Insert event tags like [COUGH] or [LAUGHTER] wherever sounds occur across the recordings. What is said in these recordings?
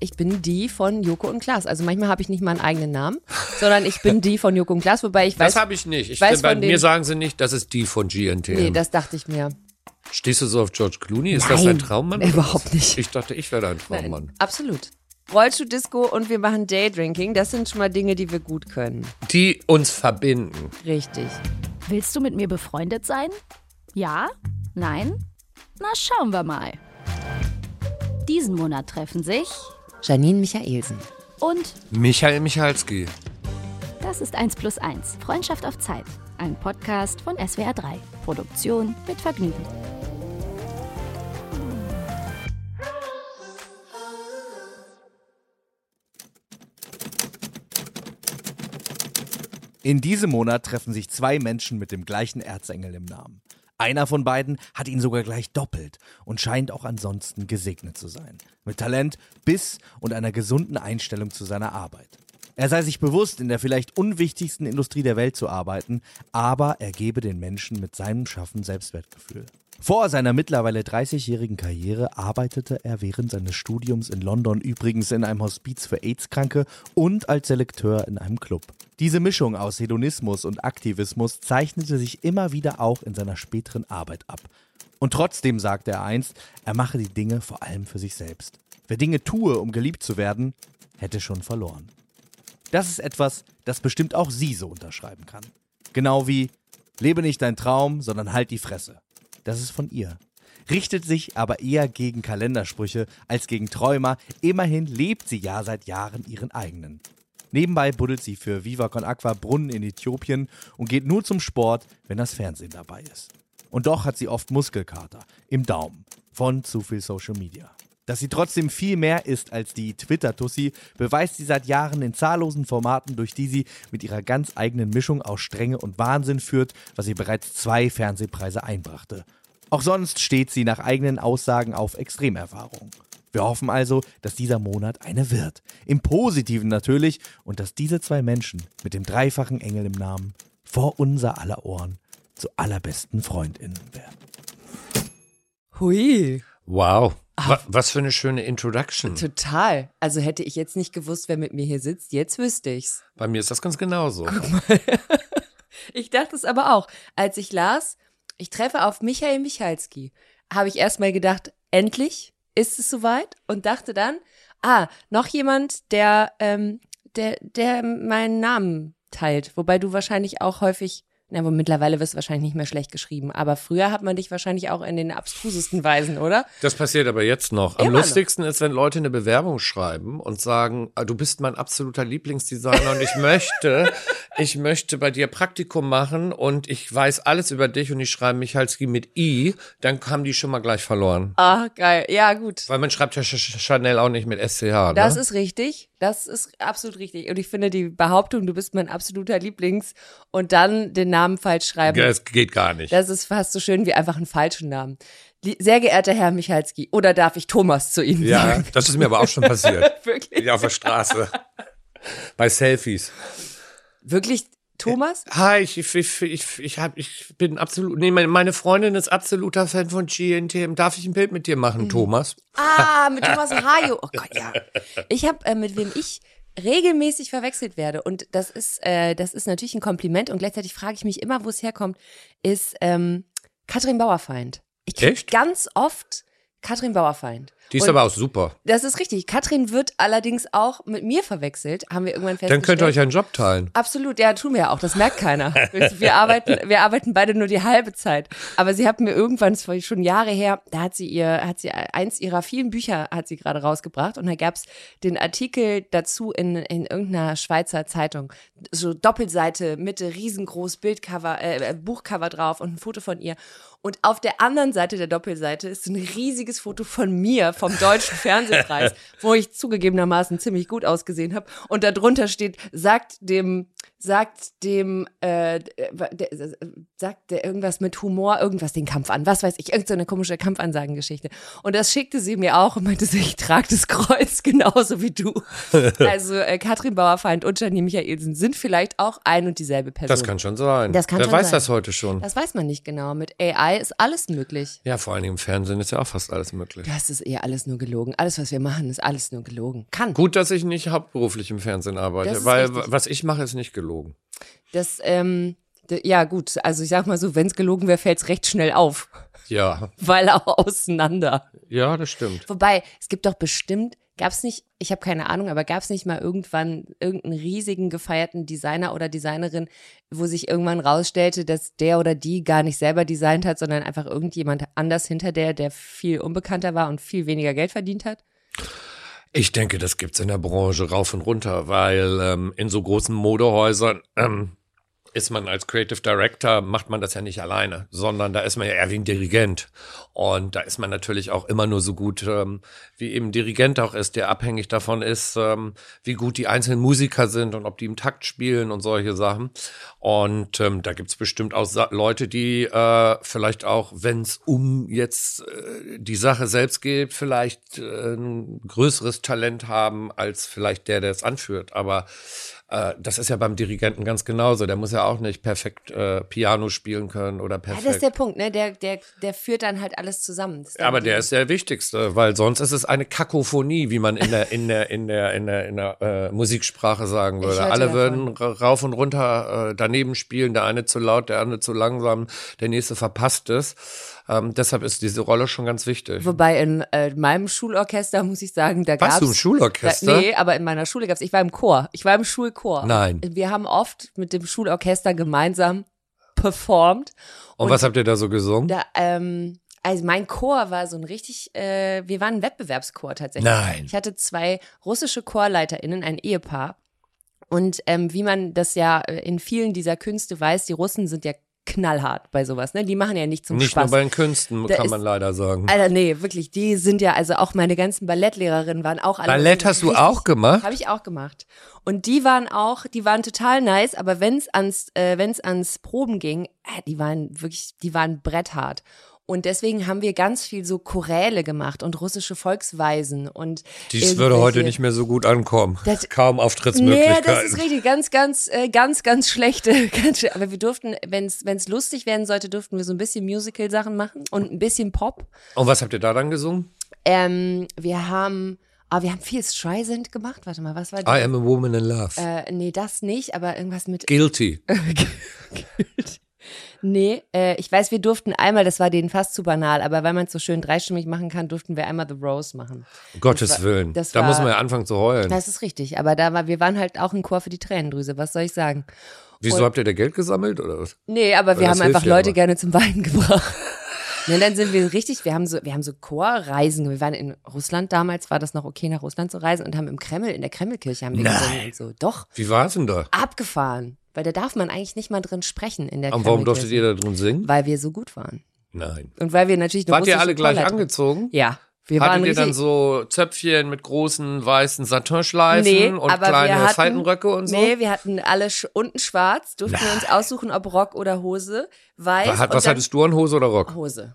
ich bin die von Joko und Klaas. Also manchmal habe ich nicht mal einen eigenen Namen, sondern ich bin die von Joko und Klaas, wobei ich weiß. Das habe ich nicht. Ich weiß bei mir sagen sie nicht, das ist die von GNTM. Nee, das dachte ich mir. Stehst du so auf George Clooney? Ist das Nein, dein Traummann? überhaupt nicht. Ich dachte, ich wäre dein Traummann. Absolut. Rollschuh-Disco und wir machen Daydrinking. Das sind schon mal Dinge, die wir gut können. Die uns verbinden. Richtig. Willst du mit mir befreundet sein? Ja? Nein? Na, schauen wir mal. Diesen Monat treffen sich Janine Michaelsen. und Michael Michalski. das ist 1 plus 1. Freundschaft auf Zeit. Ein Podcast von SWR 3. Produktion mit Vergnügen. In diesem Monat treffen sich zwei Menschen mit dem gleichen Erzengel im Namen. Einer von beiden hat ihn sogar gleich doppelt und scheint auch ansonsten gesegnet zu sein. Mit Talent, Biss und einer gesunden Einstellung zu seiner Arbeit. Er sei sich bewusst, in der vielleicht unwichtigsten Industrie der Welt zu arbeiten, aber er gebe den Menschen mit seinem Schaffen Selbstwertgefühl. Vor seiner mittlerweile 30-jährigen Karriere arbeitete er während seines Studiums in London übrigens in einem Hospiz für AIDS-Kranke und als Selekteur in einem Club. Diese Mischung aus Hedonismus und Aktivismus zeichnete sich immer wieder auch in seiner späteren Arbeit ab. Und trotzdem sagte er einst, er mache die Dinge vor allem für sich selbst. Wer Dinge tue, um geliebt zu werden, hätte schon verloren. Das ist etwas, das bestimmt auch sie so unterschreiben kann. Genau wie Lebe nicht dein Traum, sondern halt die Fresse. Das ist von ihr. Richtet sich aber eher gegen Kalendersprüche als gegen Träumer. Immerhin lebt sie ja seit Jahren ihren eigenen. Nebenbei buddelt sie für Viva Con Aqua Brunnen in Äthiopien und geht nur zum Sport, wenn das Fernsehen dabei ist. Und doch hat sie oft Muskelkater im Daumen von zu viel Social Media. Dass sie trotzdem viel mehr ist als die Twitter-Tussi, beweist sie seit Jahren in zahllosen Formaten, durch die sie mit ihrer ganz eigenen Mischung aus Strenge und Wahnsinn führt, was ihr bereits zwei Fernsehpreise einbrachte. Auch sonst steht sie nach eigenen Aussagen auf Extremerfahrung. Wir hoffen also, dass dieser Monat eine wird. Im Positiven natürlich und dass diese zwei Menschen mit dem dreifachen Engel im Namen vor unser aller Ohren zu allerbesten FreundInnen werden. Hui. Wow. Wa was für eine schöne Introduction. Total. Also hätte ich jetzt nicht gewusst, wer mit mir hier sitzt, jetzt wüsste ich's. Bei mir ist das ganz genauso. [LAUGHS] Ich dachte es aber auch. Als ich las, ich treffe auf Michael Michalski, habe ich erstmal gedacht, endlich ist es soweit und dachte dann, ah, noch jemand, der, ähm, der, der meinen Namen teilt. Wobei du wahrscheinlich auch häufig, na, aber mittlerweile wirst du wahrscheinlich nicht mehr schlecht geschrieben. Aber früher hat man dich wahrscheinlich auch in den abstrusesten Weisen, oder? Das passiert aber jetzt noch. Am Immer noch. lustigsten ist, wenn Leute eine Bewerbung schreiben und sagen, ah, du bist mein absoluter Lieblingsdesigner und ich möchte, [LAUGHS] ich möchte bei dir Praktikum machen und ich weiß alles über dich und ich schreibe Michalski mit I, dann haben die schon mal gleich verloren. Ah, geil. Ja, gut. Weil man schreibt ja Ch Ch Chanel auch nicht mit SCH, Das ne? ist richtig. Das ist absolut richtig. Und ich finde die Behauptung, du bist mein absoluter Lieblings und dann den Namen falsch schreiben, Das geht gar nicht. das ist fast so schön wie einfach einen falschen Namen. Sehr geehrter Herr Michalski, oder darf ich Thomas zu Ihnen Ja, sagen? das ist mir aber auch schon passiert. [LAUGHS] Wirklich? Ja, auf der Straße. Bei Selfies. Wirklich Thomas? Hi, ich, ich, ich, ich, hab, ich bin absolut, nee, meine- Freundin ist absoluter Fan von GNTM. Darf ich ein Bild mit dir machen, Thomas? Ah, [LAUGHS] mit Thomas Hajo. Oh Gott, ja. Ich habe, äh, mit wem ich regelmäßig verwechselt werde und das ist, äh, das ist natürlich ein Kompliment und gleichzeitig frage ich mich immer, wo es herkommt, ist ähm, Katrin Bauerfeind. Ich krieg Echt? ganz oft Katrin Bauerfeind. Die ist Und aber auch super. Das ist richtig. Katrin wird allerdings auch mit mir verwechselt, haben wir irgendwann festgestellt. Dann könnt ihr euch einen Job teilen. Absolut, ja, tun wir ja auch. Das merkt keiner. [LAUGHS] Wir arbeiten, wir arbeiten beide nur die halbe Zeit. Aber sie hat mir irgendwann, das war schon Jahre her, da hat sie ihr, hat sie eins ihrer vielen Bücher hat sie gerade rausgebracht und da gab's den Artikel dazu in, in irgendeiner Schweizer Zeitung. So Doppelseite, Mitte, riesengroß, Bildcover, äh, Buchcover drauf und ein Foto von ihr. Und auf der anderen Seite der Doppelseite ist ein riesiges Foto von mir vom Deutschen Fernsehpreis, [LAUGHS] wo ich zugegebenermaßen ziemlich gut ausgesehen habe. Und darunter steht, sagt dem, sagt dem, äh, der, der, sagt der irgendwas mit Humor, irgendwas den Kampf an, was weiß ich, irgendeine so komische Kampfansagengeschichte. Und das schickte sie mir auch und meinte, ich trage das Kreuz [LAUGHS] genauso wie du. [LAUGHS] also äh, Katrin Bauerfeind und Janine Michaelsen sind vielleicht auch ein und dieselbe Person. Das kann schon sein. Das kann Wer schon weiß sein. das heute schon. Das weiß man nicht genau. Mit AI ist alles möglich. ja, vor allen Dingen im Fernsehen ist ja auch fast alles möglich. Das ist eher alles nur gelogen. Alles, was wir machen, ist alles nur gelogen. Kann. Gut, dass ich nicht hauptberuflich im Fernsehen arbeite, weil richtig. was ich mache, ist nicht gelogen. Das, ähm, ja gut, also ich sag mal so, wenn es gelogen wäre, fällt es recht schnell auf. Ja, [LAUGHS] Weil auch auseinander. ja, das stimmt. Wobei, es gibt doch bestimmt, gab es nicht, ich habe keine Ahnung, aber gab es nicht mal irgendwann irgendeinen riesigen gefeierten Designer oder Designerin, wo sich irgendwann rausstellte, dass der oder die gar nicht selber designt hat, sondern einfach irgendjemand anders hinter der, der viel unbekannter war und viel weniger Geld verdient hat? Ich denke, das gibt's in der Branche rauf und runter, weil ähm, in so großen Modehäusern ähm, ist man als Creative Director, macht man das ja nicht alleine, sondern da ist man ja eher wie ein Dirigent. Und da ist man natürlich auch immer nur so gut, ähm, wie eben Dirigent auch ist, der abhängig davon ist, ähm, wie gut die einzelnen Musiker sind und ob die im Takt spielen und solche Sachen. Und ähm, da gibt's bestimmt auch Sa Leute, die äh, vielleicht auch, wenn es um jetzt äh, die Sache selbst geht, vielleicht äh, ein größeres Talent haben als vielleicht der, der es anführt. Aber äh, das ist ja beim Dirigenten ganz genauso. Der muss ja auch nicht perfekt äh, Piano spielen können oder Ja, perfekt. das ist der Punkt, ne? Der, der, der führt dann halt alles zusammen. Dann aber der ist der wichtigste, weil sonst ist es eine Kakophonie, wie man in der in der in der in der, in der äh, Musiksprache sagen würde. Alle davon. würden ra- rauf und runter äh, daneben spielen, der eine zu laut, der andere zu langsam, der nächste verpasst es. Ähm, deshalb ist diese Rolle schon ganz wichtig. Wobei in äh, meinem Schulorchester muss ich sagen, da gab's Warst du im Schulorchester? Da, nee, aber in meiner Schule gab's. Ich war im Chor. Ich war im Schulchor. Nein. Wir haben oft mit dem Schulorchester gemeinsam performt. Und, was habt ihr da so gesungen? Da, ähm, also mein Chor war so ein richtig, äh, wir waren ein Wettbewerbschor tatsächlich. Nein. Ich hatte zwei russische ChorleiterInnen, ein Ehepaar. Und ähm, wie man das ja äh, in vielen dieser Künste weiß, die Russen sind ja knallhart bei sowas, ne? Die machen ja nicht zum Nicht Spaß. nur bei den Künsten, Da kann ist- man leider sagen. Alter, nee, wirklich, die sind ja, also auch meine ganzen Ballettlehrerinnen waren auch alle. Ballett hast du auch gemacht? Habe ich auch gemacht. Und die waren auch, die waren total nice, aber wenn's ans, äh, wenn's ans Proben ging, äh, die waren wirklich, die waren bretthart. Und deswegen haben wir ganz viel so Choräle gemacht und russische Volksweisen und Dies würde heute nicht mehr so gut ankommen. Das- Kaum Nee, Auftrittsmöglichkeiten. das ist richtig, ganz, ganz, äh, ganz, ganz schlechte. [LAUGHS] Ganz, aber wir durften, wenn es lustig werden sollte, durften wir so ein bisschen Musical-Sachen machen und ein bisschen Pop. Und was habt ihr da dann gesungen? Ähm, wir haben, ah, wir haben viel Streisand gemacht. Warte mal, was war das? I am a woman in love. Äh, nee, das nicht, aber irgendwas mit. Guilty. [LAUGHS] Nee, äh, ich weiß, wir durften einmal, das war denen fast zu banal, aber weil man es so schön dreistimmig machen kann, durften wir einmal The Rose machen. Um Gottes war- Willen. da war- muss man ja anfangen zu heulen. Das ist richtig, aber da war, wir waren halt auch ein Chor für die Tränendrüse, was soll ich sagen? Wieso und- habt ihr da Geld gesammelt oder was? Nee, aber wir haben einfach ja Leute immer. gerne zum Weinen [LAUGHS] gebracht. Und dann sind wir richtig, wir haben so, wir haben so Chorreisen. Wir waren in Russland damals, war das noch okay, nach Russland zu reisen und haben im Kreml, in der Kremlkirche haben wir Nein. gesungen und so. Doch, Wie war es denn da? abgefahren. Weil da darf man eigentlich nicht mal drin sprechen in der Und warum durftet ihr da drin singen? Weil wir so gut waren. Nein. Und weil wir natürlich eine Wart ihr alle gleich Chorleiterin- angezogen? Ja. Wir waren Hattet ihr richtig, dann so Zöpfchen mit großen weißen Satinschleifen Nee, und kleine hatten- Faltenröcke und so? Nee, wir hatten alle sch unten schwarz, durften wir uns aussuchen, ob Rock oder Hose, weiß. was was hattest du an Hose oder Rock? Hose.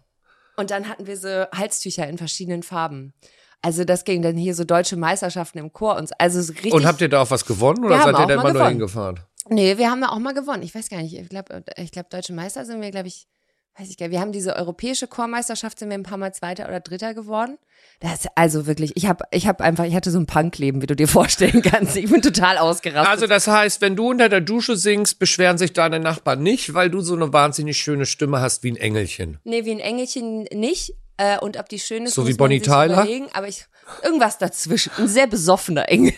Und dann hatten wir so Halstücher in verschiedenen Farben. Also das ging dann hier so deutsche Meisterschaften im Chor und so. also so richtig. Und habt ihr da auch was gewonnen oder seid ihr da mal immer nur gewonnen. hingefahren? Nee, wir haben da auch mal gewonnen. Ich weiß gar nicht. Ich glaube, ich glaube, deutsche Meister sind wir, glaube ich, weiß ich gar nicht. Wir haben diese europäische Chormeisterschaft, sind wir ein paar Mal Zweiter oder Dritter geworden. Das ist also wirklich, ich habe ich hab einfach, ich hatte so ein Punkleben, wie du dir [LAUGHS] vorstellen kannst. Ich bin total ausgerastet. Also das heißt, wenn du unter der Dusche singst, beschweren sich deine Nachbarn nicht, weil du so eine wahnsinnig schöne Stimme hast wie ein Engelchen. Nee, wie ein Engelchen nicht. Äh, und ob die schön ist, So muss wie Bonnie man sich Tyler? überlegen. Aber ich, irgendwas dazwischen. Ein sehr besoffener Engel.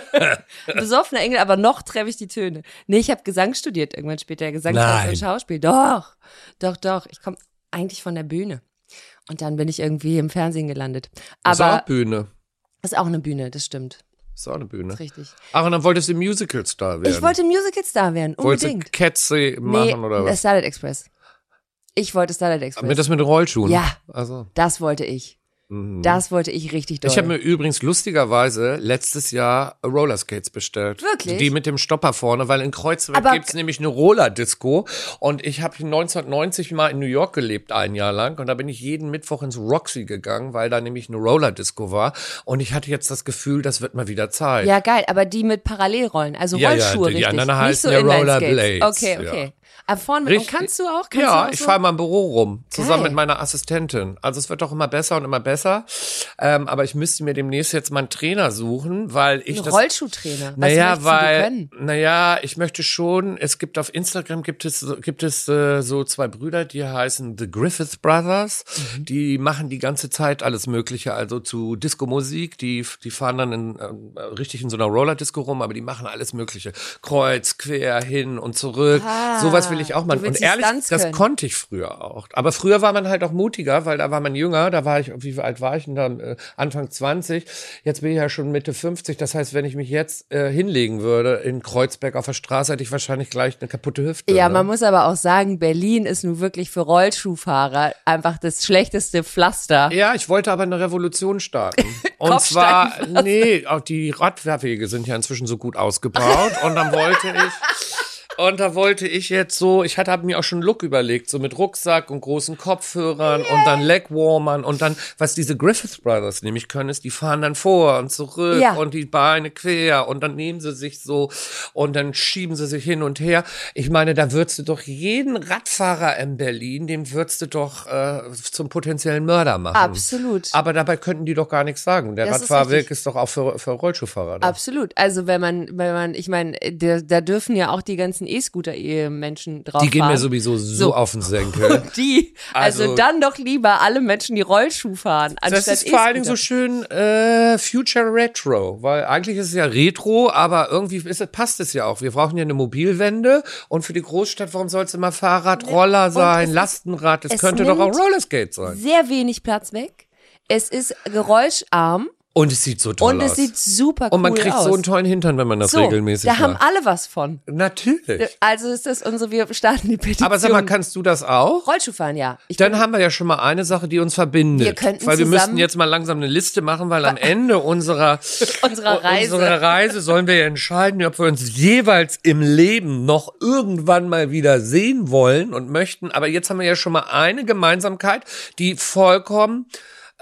[LAUGHS] Besoffener Engel, aber noch treffe ich die Töne. Nee, ich habe Gesang studiert irgendwann später. Gesang und Schauspiel. Doch, doch, doch. Ich komme eigentlich von der Bühne. Und dann bin ich irgendwie im Fernsehen gelandet. Das ist Aber auch Bühne. ist auch eine Bühne, das stimmt. Ist auch eine Bühne. Ist richtig. Ach, und dann wolltest du Musical-Star werden. Ich wollte Musical-Star werden, Wolltest unbedingt. du Kätze machen nee, oder äh, was? Starlight Express. Ich wollte Starlight Express. Mit das mit Rollschuhen? Ja. Also, das wollte ich. Das wollte ich richtig doll. Ich habe mir übrigens lustigerweise letztes Jahr Rollerskates bestellt. Wirklich? Die mit dem Stopper vorne, weil in Kreuzberg Aber- gibt's nämlich eine Rollerdisco und ich habe 1990 mal in New York gelebt, ein Jahr lang und da bin ich jeden Mittwoch ins Roxy gegangen, weil da nämlich eine Rollerdisco war und ich hatte jetzt das Gefühl, das wird mal wieder Zeit. ja, geil, aber die mit Parallelrollen, also Ja, ja, Rollschuhe die richtig. anderen nicht heißen so ja. Rollerblades, Okay, ja. Aber vorne mit, und Richtig. kannst du auch? Kannst ja, du auch ich so? fahre mal im Büro rum, zusammen Geil. mit meiner Assistentin. Also es wird doch immer besser und immer besser. Ähm, aber ich müsste mir demnächst jetzt mal einen Trainer suchen, weil ich Ein das. Rollschuhtrainer. Naja, weil, naja, ich möchte schon, es gibt auf Instagram gibt es, so- gibt es äh, so zwei Brüder, die heißen The Griffith Brothers. Mhm. Die machen die ganze Zeit alles Mögliche, also zu Disco-Musik. Die, die fahren dann in, ähm, richtig in so einer Roller-Disco rum, aber die machen alles Mögliche. Kreuz, quer, hin und zurück. Ah, Sowas will ich auch mal. Und ehrlich, das können. konnte ich früher auch. Aber früher war man halt auch mutiger, weil da war man jünger. Da war ich, wie alt war ich denn da? Äh, Anfang 20. Jetzt bin ich ja schon Mitte 50. Das heißt, wenn ich mich jetzt äh, hinlegen würde in Kreuzberg auf der Straße, hätte ich wahrscheinlich gleich eine kaputte Hüfte. Ja, ne? man muss aber auch sagen, Berlin ist nun wirklich für Rollschuhfahrer einfach das schlechteste Pflaster. Ja, ich wollte aber eine Revolution starten. [LAUGHS] Und zwar, nee, auch die Radwege sind ja inzwischen so gut ausgebaut. und dann wollte ich, [LAUGHS] und da wollte ich jetzt so, ich hatte mir auch schon einen Look überlegt, so mit Rucksack und großen Kopfhörern und dann Legwarmern und dann, was diese Griffith Brothers nämlich können, ist, die fahren dann vor und zurück Ja. und die Beine quer und dann nehmen sie sich so und dann schieben sie sich hin und her. Ich meine, da würdest du doch jeden Radfahrer in Berlin, den würdest du doch äh, zum potenziellen Mörder machen. Absolut. Aber dabei könnten die doch gar nichts sagen. Der Das ist Radfahrweg richtig. ist, doch auch für, für Rollschuhfahrer. Da. Absolut. Also wenn man, wenn man, ich meine, da, da dürfen ja auch die ganzen E-Scooter-Menschen drauf Die gehen mir fahren. sowieso so, So. auf den Senkel. [LAUGHS] Die, also, Also- dann doch lieber alle Menschen, die Rollschuh fahren, Das ist vor allen Dingen so schön äh, Future Retro, weil eigentlich ist es ja Retro, aber irgendwie ist, es- passt es ja auch. Wir brauchen ja eine Mobilwende und für die Großstadt, warum soll es immer Fahrrad, Roller sein, es Lastenrad? Das es könnte doch auch Rollerskate sein. Sehr wenig Platz weg. Es ist geräuscharm Und es sieht so toll und aus. es sieht super cool und man kriegt aus. so einen tollen Hintern, wenn man das so, regelmäßig da haben macht. alle was von. Natürlich. Also ist das unsere, wir starten die Petition. Aber sag mal, kannst du das auch? Rollschuh fahren, ja. Ich Dann haben wir ja schon mal eine Sache, die uns verbindet. Wir könnten weil wir müssten jetzt mal langsam eine Liste machen, weil am Ende unserer, [LAUGHS] Unserer Reise. unserer Reise sollen wir ja entscheiden, ob wir uns jeweils im Leben noch irgendwann mal wieder sehen wollen und möchten. Aber jetzt haben wir ja schon mal eine Gemeinsamkeit, die vollkommen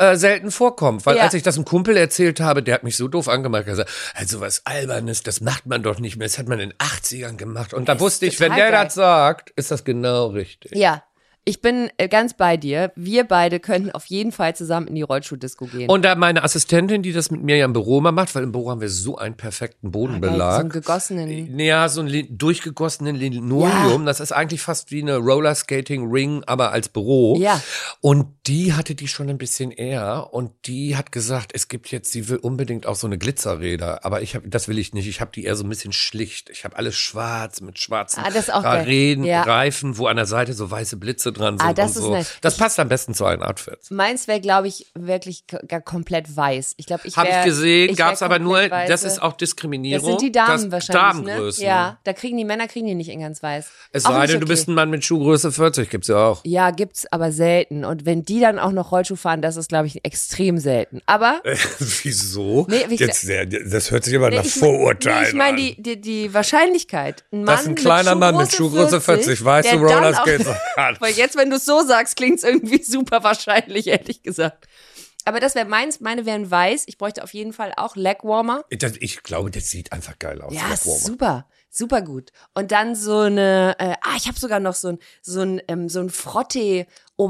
äh, selten vorkommt. Weil Ja. als ich das einem Kumpel erzählt habe, der hat mich so doof angemacht, er gesagt, also was Albernes, das macht man doch nicht mehr, das hat man in den 80ern gemacht. Und da wusste ich, wenn der geil. das sagt, ist das genau richtig. Ja, ich bin äh, ganz bei dir. Wir beide könnten auf jeden Fall zusammen in die Rollschuhdisco gehen. Und da meine Assistentin, die das mit mir ja im Büro immer macht, weil im Büro haben wir so einen perfekten Ah, Geil, so einen Bodenbelag. gegossenen. Ja, so ein li- durchgegossenen Linoleum. Das ist eigentlich fast wie eine Rollerskating-Ring, aber als Büro. Ja. Und die hatte die schon ein bisschen eher. Und die hat gesagt, es gibt jetzt, sie will unbedingt auch so eine Glitzerräder. Aber ich habe, das will ich nicht. Ich habe die eher so ein bisschen schlicht. Ich habe alles schwarz mit schwarzen Ah. Räden, Ja. Reifen, wo an der Seite so weiße Blitze dran sind Ah, das ist so. nice. Das passt am besten zu allen Outfits. Meins wäre, glaube ich, wirklich gar komplett weiß. Ich glaube, ich Habe ich gesehen, ich gab es aber nur, komplett das weiße. ist auch Diskriminierung. Das sind die Damen das wahrscheinlich, Damengrößen. ne? Ja, da kriegen die Männer kriegen die nicht in ganz weiß. Es sei denn, du okay. bist ein Mann mit Schuhgröße 40, gibt's ja auch. Ja, gibt's aber selten. Und wenn die dann auch noch Rollschuh fahren, das ist, glaube ich, extrem selten. Aber [LAUGHS] Wieso? Nee, wie ich Jetzt, das hört sich aber nach ich mein- Vorurteilen nee, ich meine an. die, die, die Wahrscheinlichkeit. Ein Mann Dass ein kleiner Mann mit Schuhgröße 40 weiße der dann auch- Rollerskates hat. Weil jetzt, wenn du es so sagst, klingt's irgendwie [LAUGHS] super wahrscheinlich, ehrlich gesagt. Aber das wäre meins, meine wären weiß. Ich bräuchte auf jeden Fall auch Legwarmer. Das, ich glaube, das sieht einfach geil aus. Ja, super, super gut. Und dann so eine, äh, ah, ich habe sogar noch so ein, so ein, ähm, so ein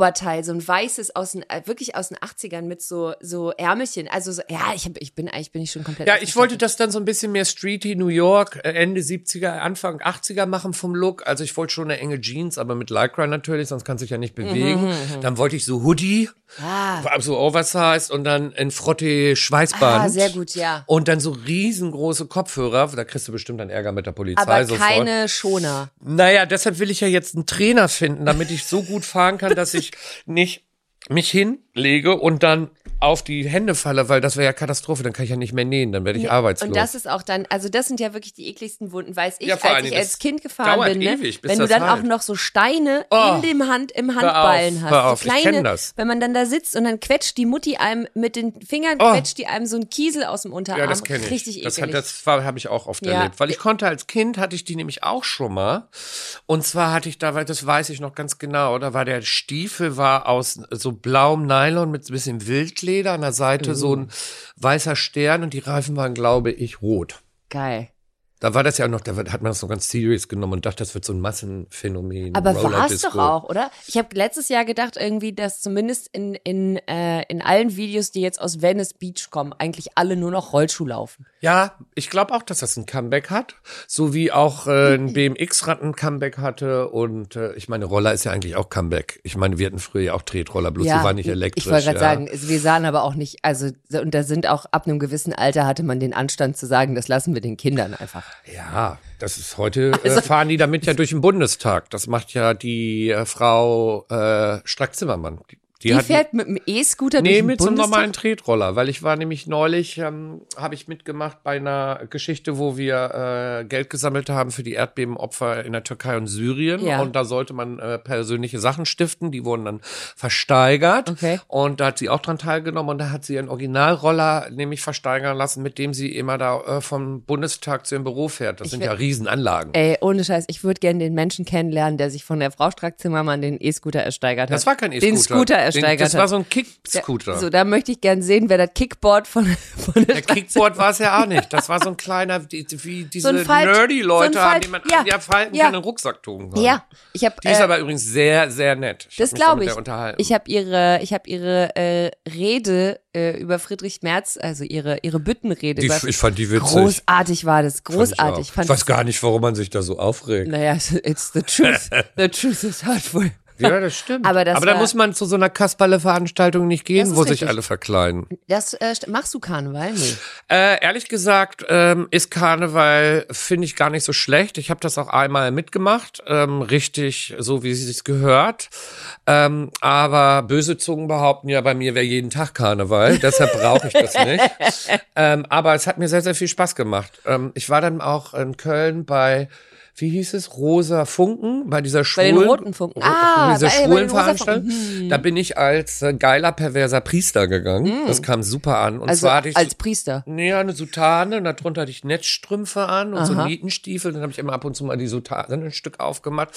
Frottee-Oberteil, so ein weißes aus den, äh, wirklich aus den 80ern mit so, so Ärmelchen. Also so, ja, ich, hab, ich bin eigentlich bin ich schon komplett. Ja, ich wollte das dann so ein bisschen mehr Streety New York, äh, Ende 70er, Anfang 80er machen vom Look. Also ich wollte schon eine enge Jeans, aber mit Lycra natürlich, sonst kann sich ja nicht bewegen. Dann wollte ich so Hoodie, Mhm, Ah. so oversized und dann ein Frotte Schweißband. Ah, sehr gut, ja. Und dann so riesengroße Kopfhörer, da kriegst du bestimmt dann Ärger mit der Polizei Aber sofort. keine Schoner. Naja, deshalb will ich ja jetzt einen Trainer finden, damit ich so gut fahren kann, dass [LAUGHS] ich nicht mich hinlege und dann auf die Hände falle, weil das wäre ja Katastrophe, dann kann ich ja nicht mehr nähen, dann werde ich arbeitslos. Und das ist auch dann, also das sind ja wirklich die ekligsten Wunden, weiß ich, Ja, als ich als Kind gefahren bin, ne? ewig, wenn du dann auch heilt. noch so Steine Oh, in dem Hand, im auf, Handballen hast, auf, so ich kleine, wenn man dann da sitzt und dann quetscht die Mutti einem mit den Fingern, Oh. quetscht die einem so einen Kiesel aus dem Unterarm. Ja, das kenne ich. Richtig das eklig. hat, das habe ich auch oft Ja. erlebt. Weil ich konnte als Kind, hatte ich die nämlich auch schon mal. Und zwar hatte ich da, weil das weiß ich noch ganz genau, da war der Stiefel war aus so blauem Nylon mit so ein bisschen Wildleder, an der Seite so Mhm. ein weißer Stern und die Reifen waren, glaube ich, rot. Geil. Da war das ja noch, da hat man das so ganz serious genommen und dachte, das wird so ein Massenphänomen. Aber war es doch auch, oder? Ich habe letztes Jahr gedacht, irgendwie, dass zumindest in, in, äh, in allen Videos, die jetzt aus Venice Beach kommen, eigentlich alle nur noch Rollschuh laufen. Ja, ich glaube auch, dass das ein Comeback hat. So wie auch äh, ein BMX-Rad ein Comeback hatte. Und äh, ich meine, Roller ist ja eigentlich auch Comeback. Ich meine, wir hatten früher ja auch Tretroller, bloß die waren nicht elektrisch. Ich wollte gerade ja. sagen, wir sahen aber auch nicht, also, und da sind auch ab einem gewissen Alter hatte man den Anstand zu sagen, das lassen wir den Kindern einfach. Ja, das ist heute, Also äh, fahren die damit ja durch den Bundestag. Das macht ja die äh, Frau äh, Strack-Zimmermann. Die, Die, fährt mit dem E-Scooter durch Nee, mit so einem normalen Tretroller, weil ich war nämlich neulich, ähm, habe ich mitgemacht bei einer Geschichte, wo wir äh, Geld gesammelt haben für die Erdbebenopfer in der Türkei und Syrien. Ja. Und da sollte man äh, persönliche Sachen stiften, die wurden dann versteigert. Okay. Und da hat sie auch dran teilgenommen und da hat sie ihren Originalroller nämlich versteigern lassen, mit dem sie immer da äh, vom Bundestag zu ihrem Büro fährt. Das sind will- ja Riesenanlagen. Ey, ohne Scheiß, ich würde gerne den Menschen kennenlernen, der sich von der Frau Strack-Zimmermann den E-Scooter ersteigert hat. Das war kein E-Scooter. Den Scooter ersteigert Den, Das war hat. so ein Kick-Scooter. So, da möchte ich gern sehen, wer das Kickboard von, von der Der Kickboard war es ja auch nicht. Das war so ein kleiner, wie diese ein Falt- Nerdy-Leute, so an Falt- die man ja, ja, falten ja. kann, in den Rucksack tun kann. Ja, ich habe Die ist äh, aber übrigens sehr, sehr nett. Ich Das glaube ich. Ich habe ihre, ich habe ihre äh, Rede äh, über Friedrich Merz, also ihre ihre Büttenrede. die, über, ich fand die witzig. großartig war das, Fand ich großartig. Fand Ich weiß gar nicht, warum man sich da so aufregt. Naja, [LAUGHS] it's the truth. The truth is hurtful. Ja, das stimmt. Aber das aber da war- muss man zu so einer Kasperle-Veranstaltung nicht gehen, wo sich richtig. alle verkleiden. Das äh, st- machst du Karneval? Nee. Äh, ehrlich gesagt ähm, ist Karneval, finde ich, gar nicht so schlecht. Ich habe das auch einmal mitgemacht, ähm, richtig so, wie es sich gehört. Ähm, aber böse Zungen behaupten ja, bei mir wäre jeden Tag Karneval, deshalb brauche ich das nicht. [LAUGHS] Ähm, aber es hat mir sehr, sehr viel Spaß gemacht. Ähm, ich war dann auch in Köln bei wie hieß es, Rosa Funken, bei dieser Bei schwulen, den roten Funken. Ah, dieser bei- bei schwulen rosa Veranstaltung. Hm. Da bin ich als äh, geiler, perverser Priester gegangen. Das kam super an. Und Also zwar hatte ich als Priester. ja, eine Soutane und darunter hatte ich Netzstrümpfe an und so Aha. Nietenstiefel. Dann habe ich immer ab und zu mal die Soutane ein Stück aufgemacht.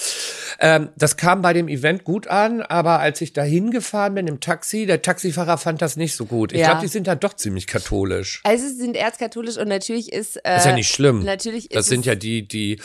Ähm, das kam bei dem Event gut an, aber als ich da hingefahren bin im Taxi, der Taxifahrer fand das nicht so gut. Ich Ja. glaube, die sind da doch ziemlich katholisch. Also sie sind erzkatholisch und natürlich ist äh, ist ja nicht schlimm. Natürlich ist das sind ja die, die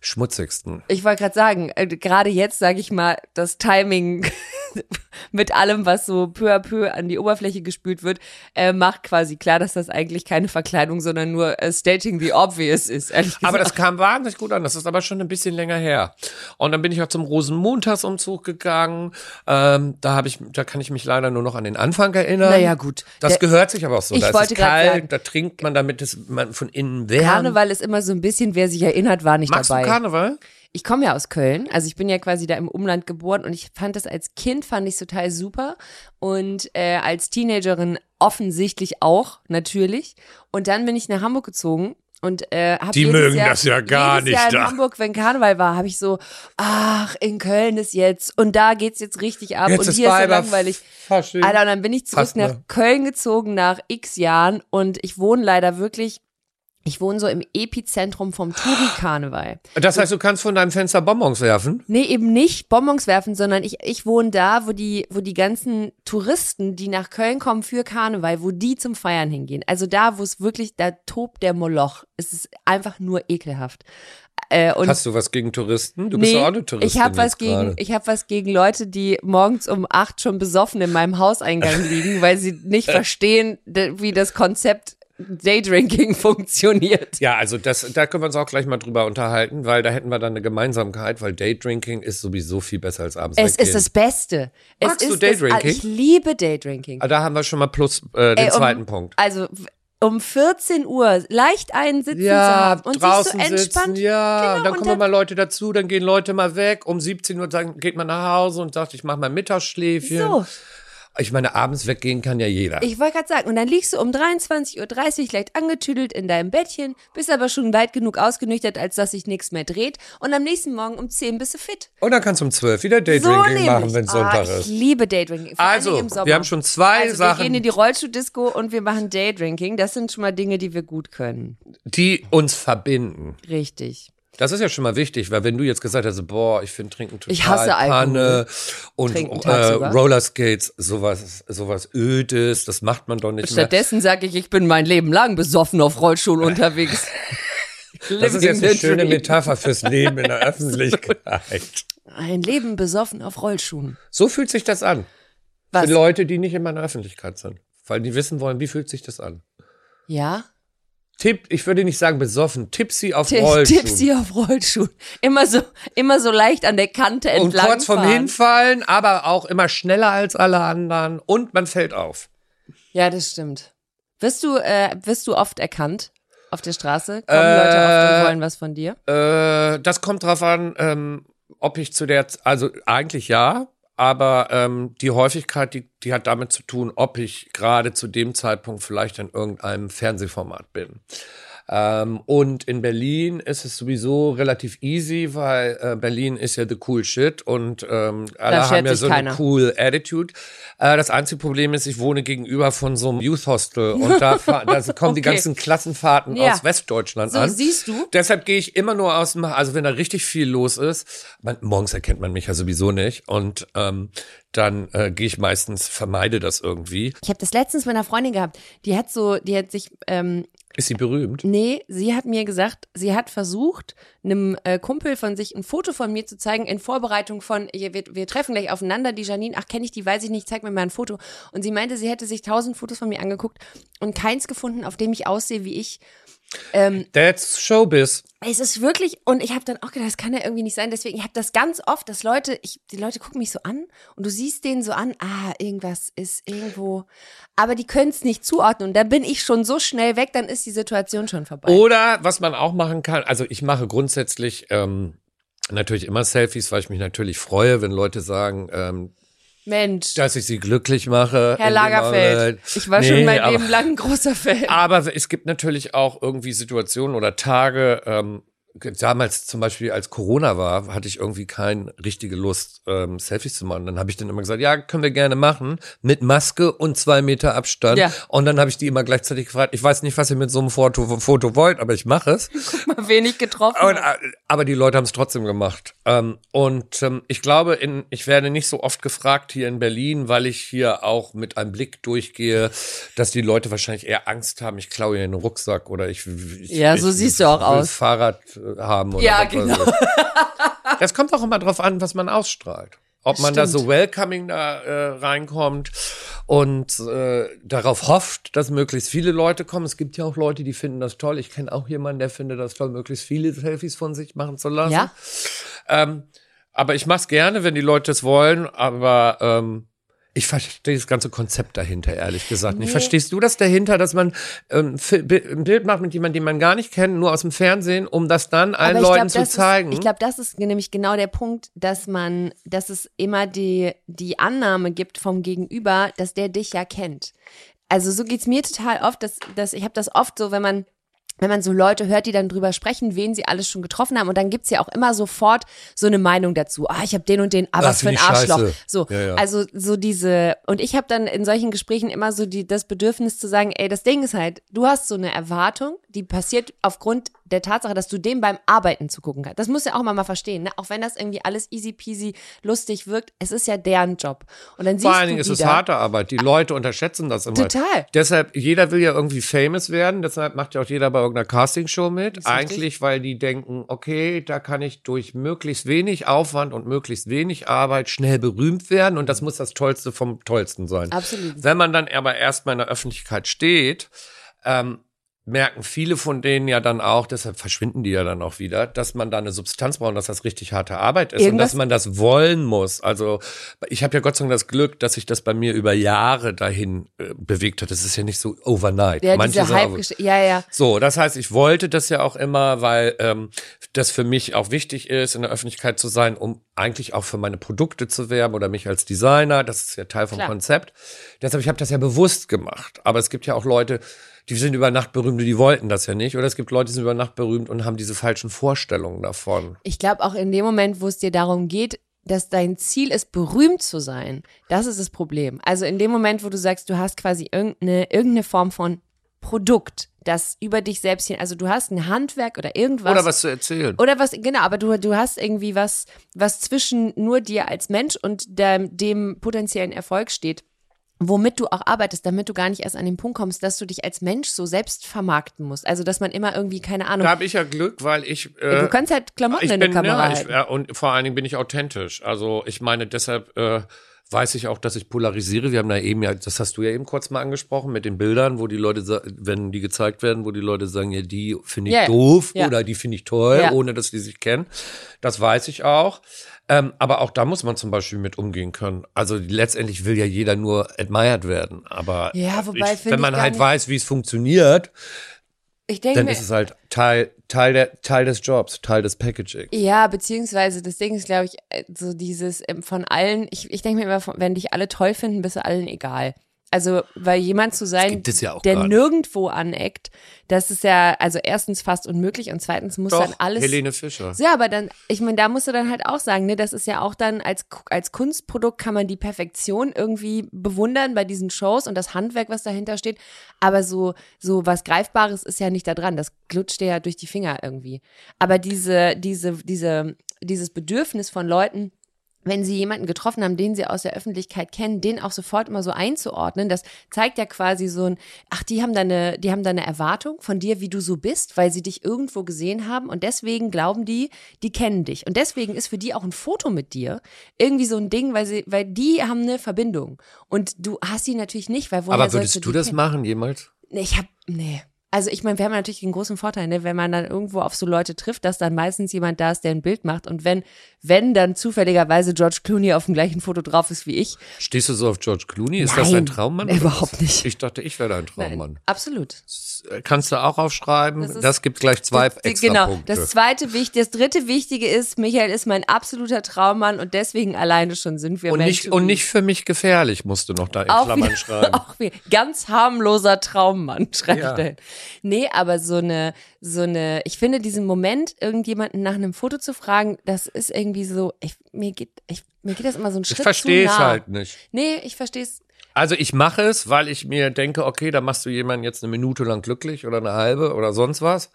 schmutzigsten. Ich wollte gerade sagen, äh, gerade jetzt sage ich mal, das Timing [LAUGHS] mit allem, was so peu à peu an die Oberfläche gespült wird, äh, macht quasi klar, dass das eigentlich keine Verkleidung, sondern nur äh, stating the obvious ist. Aber das kam wahnsinnig gut an. Das ist aber schon ein bisschen länger her. Und dann bin ich auch zum Rosenmontagsumzug gegangen. Ähm, da habe ich, da kann ich mich leider nur noch an den Anfang erinnern. Naja, gut. Das Der- gehört sich aber auch so. Ich da ist wollte es grad kalt, sagen- da trinkt man, damit es man von innen wärmt. Karneval ist immer so ein bisschen, wer sich erinnert, war nicht Magst dabei. Karneval? Ich komme ja aus Köln, also ich bin ja quasi da im Umland geboren und ich fand das als Kind fand ich total super und äh, als Teenagerin offensichtlich auch natürlich und dann bin ich nach Hamburg gezogen und äh, hab Die jedes mögen Jahr, das ja gar jedes Jahr nicht in da. Hamburg, wenn Karneval war, habe ich so, ach in Köln ist jetzt und da geht's jetzt richtig ab Jetzt und ist hier ist Weiber- langweilig. Fasching. Alter, und dann bin ich zurück Fast nach ne. Köln gezogen nach X Jahren und ich wohne leider wirklich. Ich wohne so im Epizentrum vom Touri-Karneval. Das heißt, du kannst von deinem Fenster Bonbons werfen? Nee, eben nicht Bonbons werfen, sondern ich, ich wohne da, wo die, wo die ganzen Touristen, die nach Köln kommen für Karneval, wo die zum Feiern hingehen. Also da, wo es wirklich, da tobt der Moloch. Es ist einfach nur ekelhaft. Äh, und Hast du was gegen Touristen? Du bist nee, doch auch eine Touristin ich habe was gegen, ich habe was gegen Leute, die morgens um acht schon besoffen in meinem Hauseingang liegen, weil sie nicht [LAUGHS] verstehen, wie das Konzept Daydrinking [LAUGHS] funktioniert. Ja, also das, da können wir uns auch gleich mal drüber unterhalten, weil da hätten wir dann eine Gemeinsamkeit, weil Daydrinking ist sowieso viel besser als abends Es ist das Beste. Es Magst du ist das- Daydrinking? Ich liebe Daydrinking. Ah, Da haben wir schon mal plus äh, den Ey, um- zweiten Punkt. Also um 14 Uhr leicht einen sitzen zu Ja, haben und draußen sich so sitzen, entspannt. ja, Genau, dann kommen dann- mal Leute dazu, dann gehen Leute mal weg. Um 17 Uhr sagen, geht man nach Hause und sagt, ich mache mein Mittagsschläfchen. So. Ich meine, abends weggehen kann ja jeder. Ich wollte gerade sagen, und dann liegst du um 23.30 Uhr leicht angetüdelt in deinem Bettchen, bist aber schon weit genug ausgenüchtert, als dass sich nichts mehr dreht. Und am nächsten Morgen um 10 bist du fit. Und dann kannst du um 12 wieder So Daydrinking nämlich. machen, wenn Ah, Sonntag ich ist. liebe Daydrinking. Also, Dingen im Sommer. wir haben schon zwei also Sachen- Wir gehen in die Rollschuh-Disco und wir machen Daydrinking. Das sind schon mal Dinge, die wir gut können. Die uns verbinden. Richtig. Das ist ja schon mal wichtig, weil wenn du jetzt gesagt hast, boah, ich finde Trinken total Ich hasse. Panne und äh. Rollerskates, sowas, sowas Ödes, das macht man doch nicht mehr. Stattdessen sage ich, ich bin mein Leben lang besoffen auf Rollschuhen [LAUGHS] unterwegs. Das ist jetzt eine schöne. Metapher fürs Leben in der Öffentlichkeit. Ein Leben besoffen auf Rollschuhen. So fühlt sich das an. Was? Für Leute, die nicht in meiner Öffentlichkeit sind. Weil die wissen wollen, wie fühlt sich das an. Ja? Tipp, ich würde nicht sagen besoffen, tipsy auf Ti- Rollschuhen. Tipsy auf Rollschuhen. Immer so, immer so leicht an der Kante Und entlang. kurz vorm fahren. Hinfallen, aber auch immer schneller als alle anderen und man fällt auf. Ja, das stimmt. Wirst du, äh, wirst du oft erkannt auf der Straße? Kommen Leute oft Äh, und wollen was von dir? Äh, das kommt drauf an, ähm, ob ich zu der, also eigentlich ja, aber ähm, die Häufigkeit, die, die hat damit zu tun, ob ich gerade zu dem Zeitpunkt vielleicht in irgendeinem Fernsehformat bin. Ähm, und in Berlin ist es sowieso relativ easy, weil äh, Berlin ist ja the cool shit und ähm, alle haben ja so keiner. eine cool Attitude. Äh, das einzige Problem ist, ich wohne gegenüber von so einem Youth Hostel und da, [LAUGHS] da kommen die Okay. ganzen Klassenfahrten Ja. aus Westdeutschland So, an. siehst du? Deshalb gehe ich immer nur aus dem, also wenn da richtig viel los ist, man, morgens erkennt man mich ja sowieso nicht und ähm, dann äh, gehe ich meistens, vermeide das irgendwie. Ich habe das letztens mit einer Freundin gehabt. Die hat so, die hat sich, ähm, Ist sie berühmt? nee, sie hat mir gesagt, sie hat versucht, einem äh, Kumpel von sich ein Foto von mir zu zeigen in Vorbereitung von, wir, wir treffen gleich aufeinander, die Janine, ach, kenne ich die, weiß ich nicht, zeig mir mal ein Foto. Und sie meinte, sie hätte sich tausend Fotos von mir angeguckt und keins gefunden, auf dem ich aussehe wie ich. Ähm, That's Showbiz. Es ist wirklich, und ich habe dann auch gedacht, das kann ja irgendwie nicht sein. Deswegen, ich habe das ganz oft, dass Leute, ich, die Leute gucken mich so an und du siehst denen so an, ah, irgendwas ist irgendwo, aber die können es nicht zuordnen. Und da bin ich schon so schnell weg, dann ist die Situation schon vorbei. Oder was man auch machen kann, also ich mache grundsätzlich ähm, natürlich immer Selfies, weil ich mich natürlich freue, wenn Leute sagen, ähm, Mensch, dass ich sie glücklich mache. Herr Lagerfeld, ich war Nee, schon mein aber- Leben lang ein großer Fan. Aber es gibt natürlich auch irgendwie Situationen oder Tage, ähm, damals zum Beispiel als Corona war, hatte ich irgendwie keine richtige Lust, ähm, Selfies zu machen. Dann habe ich dann immer gesagt, ja, können wir gerne machen, mit Maske und zwei Meter Abstand. Ja. Und dann habe ich die immer gleichzeitig gefragt, ich weiß nicht, was ihr mit so einem Foto, Foto wollt, aber ich mache es. [LAUGHS] Mal wenig getroffen. Und, äh, aber die Leute haben es trotzdem gemacht. Ähm, und ähm, ich glaube, in, ich werde nicht so oft gefragt hier in Berlin, weil ich hier auch mit einem Blick durchgehe, dass die Leute wahrscheinlich eher Angst haben, ich klaue ihr einen Rucksack oder ich, ich Ja, so ich siehst du auch aus. Fahrrad äh, haben oder Ja, genau. ich. [LAUGHS] Das kommt auch immer drauf an, was man ausstrahlt. Ob man da Stimmt. so welcoming da äh, reinkommt und äh, darauf hofft, dass möglichst viele Leute kommen. Es gibt ja auch Leute, die finden das toll. Ich kenne auch jemanden, der findet das toll, möglichst viele Selfies von sich machen zu lassen. Ja? Ähm, aber ich mache es gerne, wenn die Leute es wollen. Aber ähm, ich verstehe das ganze Konzept dahinter, ehrlich gesagt. nicht. Verstehst du das dahinter, dass man ähm, ein Bild macht mit jemandem, den man gar nicht kennt, nur aus dem Fernsehen, um das dann allen Leuten glaub, zu zeigen? Ist, ich glaube, das ist nämlich genau der Punkt, dass man, dass es immer die, die Annahme gibt vom Gegenüber, dass der dich ja kennt. Also so geht's mir total oft, dass, dass ich habe das oft so, wenn man wenn man so Leute hört, die dann drüber sprechen, wen sie alles schon getroffen haben. Und dann gibt's ja auch immer sofort so eine Meinung dazu. Ah, ich habe den und den, aber Ah, was für ein Arschloch. scheiße. So, Ja, ja. also so diese, und ich habe dann in solchen Gesprächen immer so die, das Bedürfnis zu sagen, ey, das Ding ist halt, du hast so eine Erwartung, die passiert aufgrund der Tatsache, dass du dem beim Arbeiten zugucken kannst. Das muss ja auch mal mal verstehen, ne? Auch wenn das irgendwie alles easy peasy lustig wirkt, es ist ja deren Job. Und dann Vor siehst allen du Dingen ist es harte Arbeit. Die Leute unterschätzen das immer. Total. Deshalb, jeder will ja irgendwie famous werden. Deshalb macht ja auch jeder bei irgendeiner Castingshow mit. Eigentlich, weil die denken, okay, da kann ich durch möglichst wenig Aufwand und möglichst wenig Arbeit schnell berühmt werden. Und das muss das Tollste vom Tollsten sein. Absolut. Wenn man dann aber erstmal in der Öffentlichkeit steht, ähm, merken viele von denen ja dann auch, deshalb verschwinden die ja dann auch wieder, dass man da eine Substanz braucht, dass das richtig harte Arbeit ist und Irgendwas- dass man das wollen muss. Also ich habe ja Gott sei Dank das Glück, dass sich das bei mir über Jahre dahin äh, bewegt hat. Das ist ja nicht so overnight. Ja, Manche diese sagen, ja, ja. so, das heißt, ich wollte das ja auch immer, weil ähm, das für mich auch wichtig ist, in der Öffentlichkeit zu sein, um eigentlich auch für meine Produkte zu werben oder mich als Designer. Das ist ja Teil vom Klar. Konzept. Deshalb, ich habe das ja bewusst gemacht. Aber es gibt ja auch Leute, die sind über Nacht berühmt und die wollten das ja nicht. Oder es gibt Leute, die sind über Nacht berühmt und haben diese falschen Vorstellungen davon. Ich glaube auch in dem Moment, wo es dir darum geht, dass dein Ziel ist, berühmt zu sein, das ist das Problem. Also in dem Moment, wo du sagst, du hast quasi irgendeine, irgendeine Form von Produkt, das über dich selbst hin, also du hast ein Handwerk oder irgendwas. Oder was zu erzählen. Oder was, genau, aber du, du hast irgendwie was, was zwischen nur dir als Mensch und dem, dem potenziellen Erfolg steht, womit du auch arbeitest, damit du gar nicht erst an den Punkt kommst, dass du dich als Mensch so selbst vermarkten musst. Also, dass man immer irgendwie, keine Ahnung, Da habe ich ja Glück, weil ich. Äh, du kannst halt Klamotten ich in der bin, Kamera ja, ich, ja, und vor allen Dingen bin ich authentisch. Also ich meine, deshalb äh, weiß ich auch, dass ich polarisiere. Wir haben da eben ja, das hast du ja eben kurz mal angesprochen mit den Bildern, wo die Leute, wenn die gezeigt werden, wo die Leute sagen, ja, die finde ich ja. doof Ja. oder die finde ich toll, Ja. ohne dass die sich kennen. Das weiß ich auch. Ähm, aber auch da muss man zum Beispiel mit umgehen können. Also letztendlich will ja jeder nur admired werden. Aber Ja, wobei ich, wenn man halt weiß, wie es funktioniert, Ich denke dann ist es halt Teil, Teil, der, Teil des Jobs, Teil des Packaging. Ja, beziehungsweise das Ding ist, glaube ich, äh, so dieses ähm, von allen, ich, ich denke mir immer, wenn dich alle toll finden, bist du allen egal. Also, weil jemand zu sein, ja der nirgendwo aneckt, das ist ja, also erstens fast unmöglich und zweitens muss dann Doch, alles. Helene Fischer. Ja, aber dann, ich meine, da musst du dann halt auch sagen, ne, das ist ja auch dann als, als Kunstprodukt kann man die Perfektion irgendwie bewundern bei diesen Shows und das Handwerk, was dahinter steht. Aber so, so was Greifbares ist ja nicht da dran. Das glutscht dir ja durch die Finger irgendwie. Aber diese, diese, diese, dieses Bedürfnis von Leuten, wenn sie jemanden getroffen haben, den sie aus der Öffentlichkeit kennen, den auch sofort immer so einzuordnen, das zeigt ja quasi so ein, ach, die haben da eine, die haben da eine Erwartung von dir, wie du so bist, weil sie dich irgendwo gesehen haben und deswegen glauben die, die kennen dich. Und deswegen ist für die auch ein Foto mit dir irgendwie so ein Ding, weil sie, weil die haben eine Verbindung. Und du hast sie natürlich nicht, weil woher Aber sollst würdest du die das kennen? machen jemals? Nee, ich hab, nee. Also ich meine, wir haben natürlich einen großen Vorteil, ne? wenn man dann irgendwo auf so Leute trifft, dass dann meistens jemand da ist, der ein Bild macht. Und wenn, wenn dann zufälligerweise George Clooney auf dem gleichen Foto drauf ist wie ich. Stehst du so auf George Clooney? Ist das Nein, dein Traummann? [LAUGHS] überhaupt nicht. Ich dachte, ich wäre dein Traummann. Nein, absolut. Kannst du auch aufschreiben? Das Das, ist- gibt gleich zwei Das- extra genau. Punkte. Das zweite wichtige, das dritte Wichtige ist, Michael ist mein absoluter Traummann und deswegen alleine schon sind wir und nicht, und nicht für mich gefährlich, musst du noch da in auch Klammern wieder, schreiben. [LAUGHS] auch wieder ganz harmloser Traummann, schreibt Ja. er. Nee, aber so eine, so eine, ich finde diesen Moment, irgendjemanden nach einem Foto zu fragen, das ist irgendwie so, ich, mir geht, ich, mir geht das immer so ein Ich Schritt verstehe zu es halt nicht. Nee, ich verstehe es. Also ich mache es, weil ich mir denke, okay, da machst du jemanden jetzt eine Minute lang glücklich oder eine halbe oder sonst was.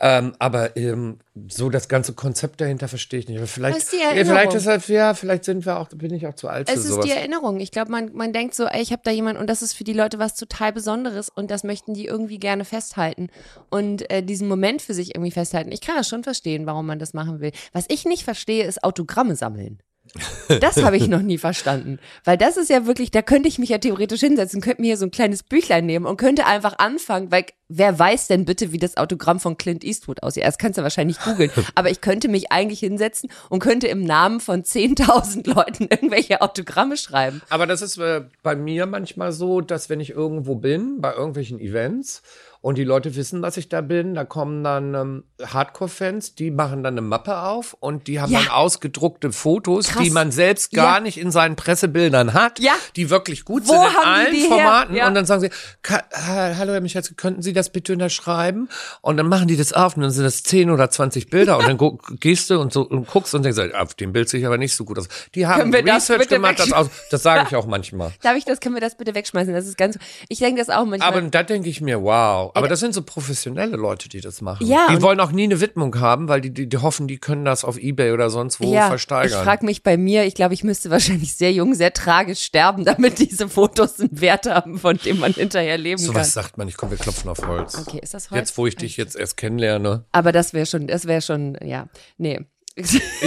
Ähm, aber ähm, so das ganze Konzept dahinter verstehe ich nicht. Aber vielleicht, ist die ja, Erinnerung. vielleicht deshalb, ja, vielleicht sind wir auch, bin ich auch zu alt für Es ist sowas. die Erinnerung. Ich glaube, man, man denkt so, ey, ich habe da jemanden und das ist für die Leute was total Besonderes und das möchten die irgendwie gerne festhalten und äh, diesen Moment für sich irgendwie festhalten. Ich kann das schon verstehen, warum man das machen will. Was ich nicht verstehe, ist Autogramme sammeln. Das habe ich noch nie verstanden. Weil das ist ja wirklich, da könnte ich mich ja theoretisch hinsetzen, könnte mir hier so ein kleines Büchlein nehmen und könnte einfach anfangen, weil wer weiß denn bitte, wie das Autogramm von Clint Eastwood aussieht? Das kannst du wahrscheinlich googeln. Aber ich könnte mich eigentlich hinsetzen und könnte im Namen von 10.000 Leuten irgendwelche Autogramme schreiben. Aber das ist äh, bei mir manchmal so, dass wenn ich irgendwo bin, bei irgendwelchen Events und die Leute wissen, dass ich da bin, da kommen dann ähm, Hardcore-Fans, die machen dann eine Mappe auf und die haben Ja. dann ausgedruckte Fotos, Krass. die man selbst gar Ja. nicht in seinen Pressebildern hat, Ja. die wirklich gut Wo sind in allen? Formaten. Ja. Und dann sagen sie, "Ka- ha- hallo Herr Michalski, könnten Sie das bitte unterschreiben? Und dann machen die das auf und dann sind das 10 oder 20 Bilder und dann [LAUGHS] gehst du und so und guckst und denkst, auf dem Bild sehe ich aber nicht so gut aus. Die haben das Research bitte gemacht, das, aus, das sage ich [LAUGHS] auch manchmal. Darf ich das, können wir das bitte wegschmeißen? Das ist ganz, ich denke das auch manchmal. Aber da denke ich mir, wow. Aber das sind so professionelle Leute, die das machen. Ja, die wollen auch nie eine Widmung haben, weil die, die, die hoffen, die können das auf Ebay oder sonst wo ja, versteigern. ich frage mich bei mir, ich glaube, ich müsste wahrscheinlich sehr jung, sehr tragisch sterben, [LAUGHS] damit diese Fotos einen Wert haben, von dem man hinterher leben so kann. was sagt man, ich komme, wir klopfen auf Holz. Okay, ist das Holz? Jetzt, wo ich dich jetzt erst kennenlerne. Aber das wäre schon, das wäre schon, ja, nee.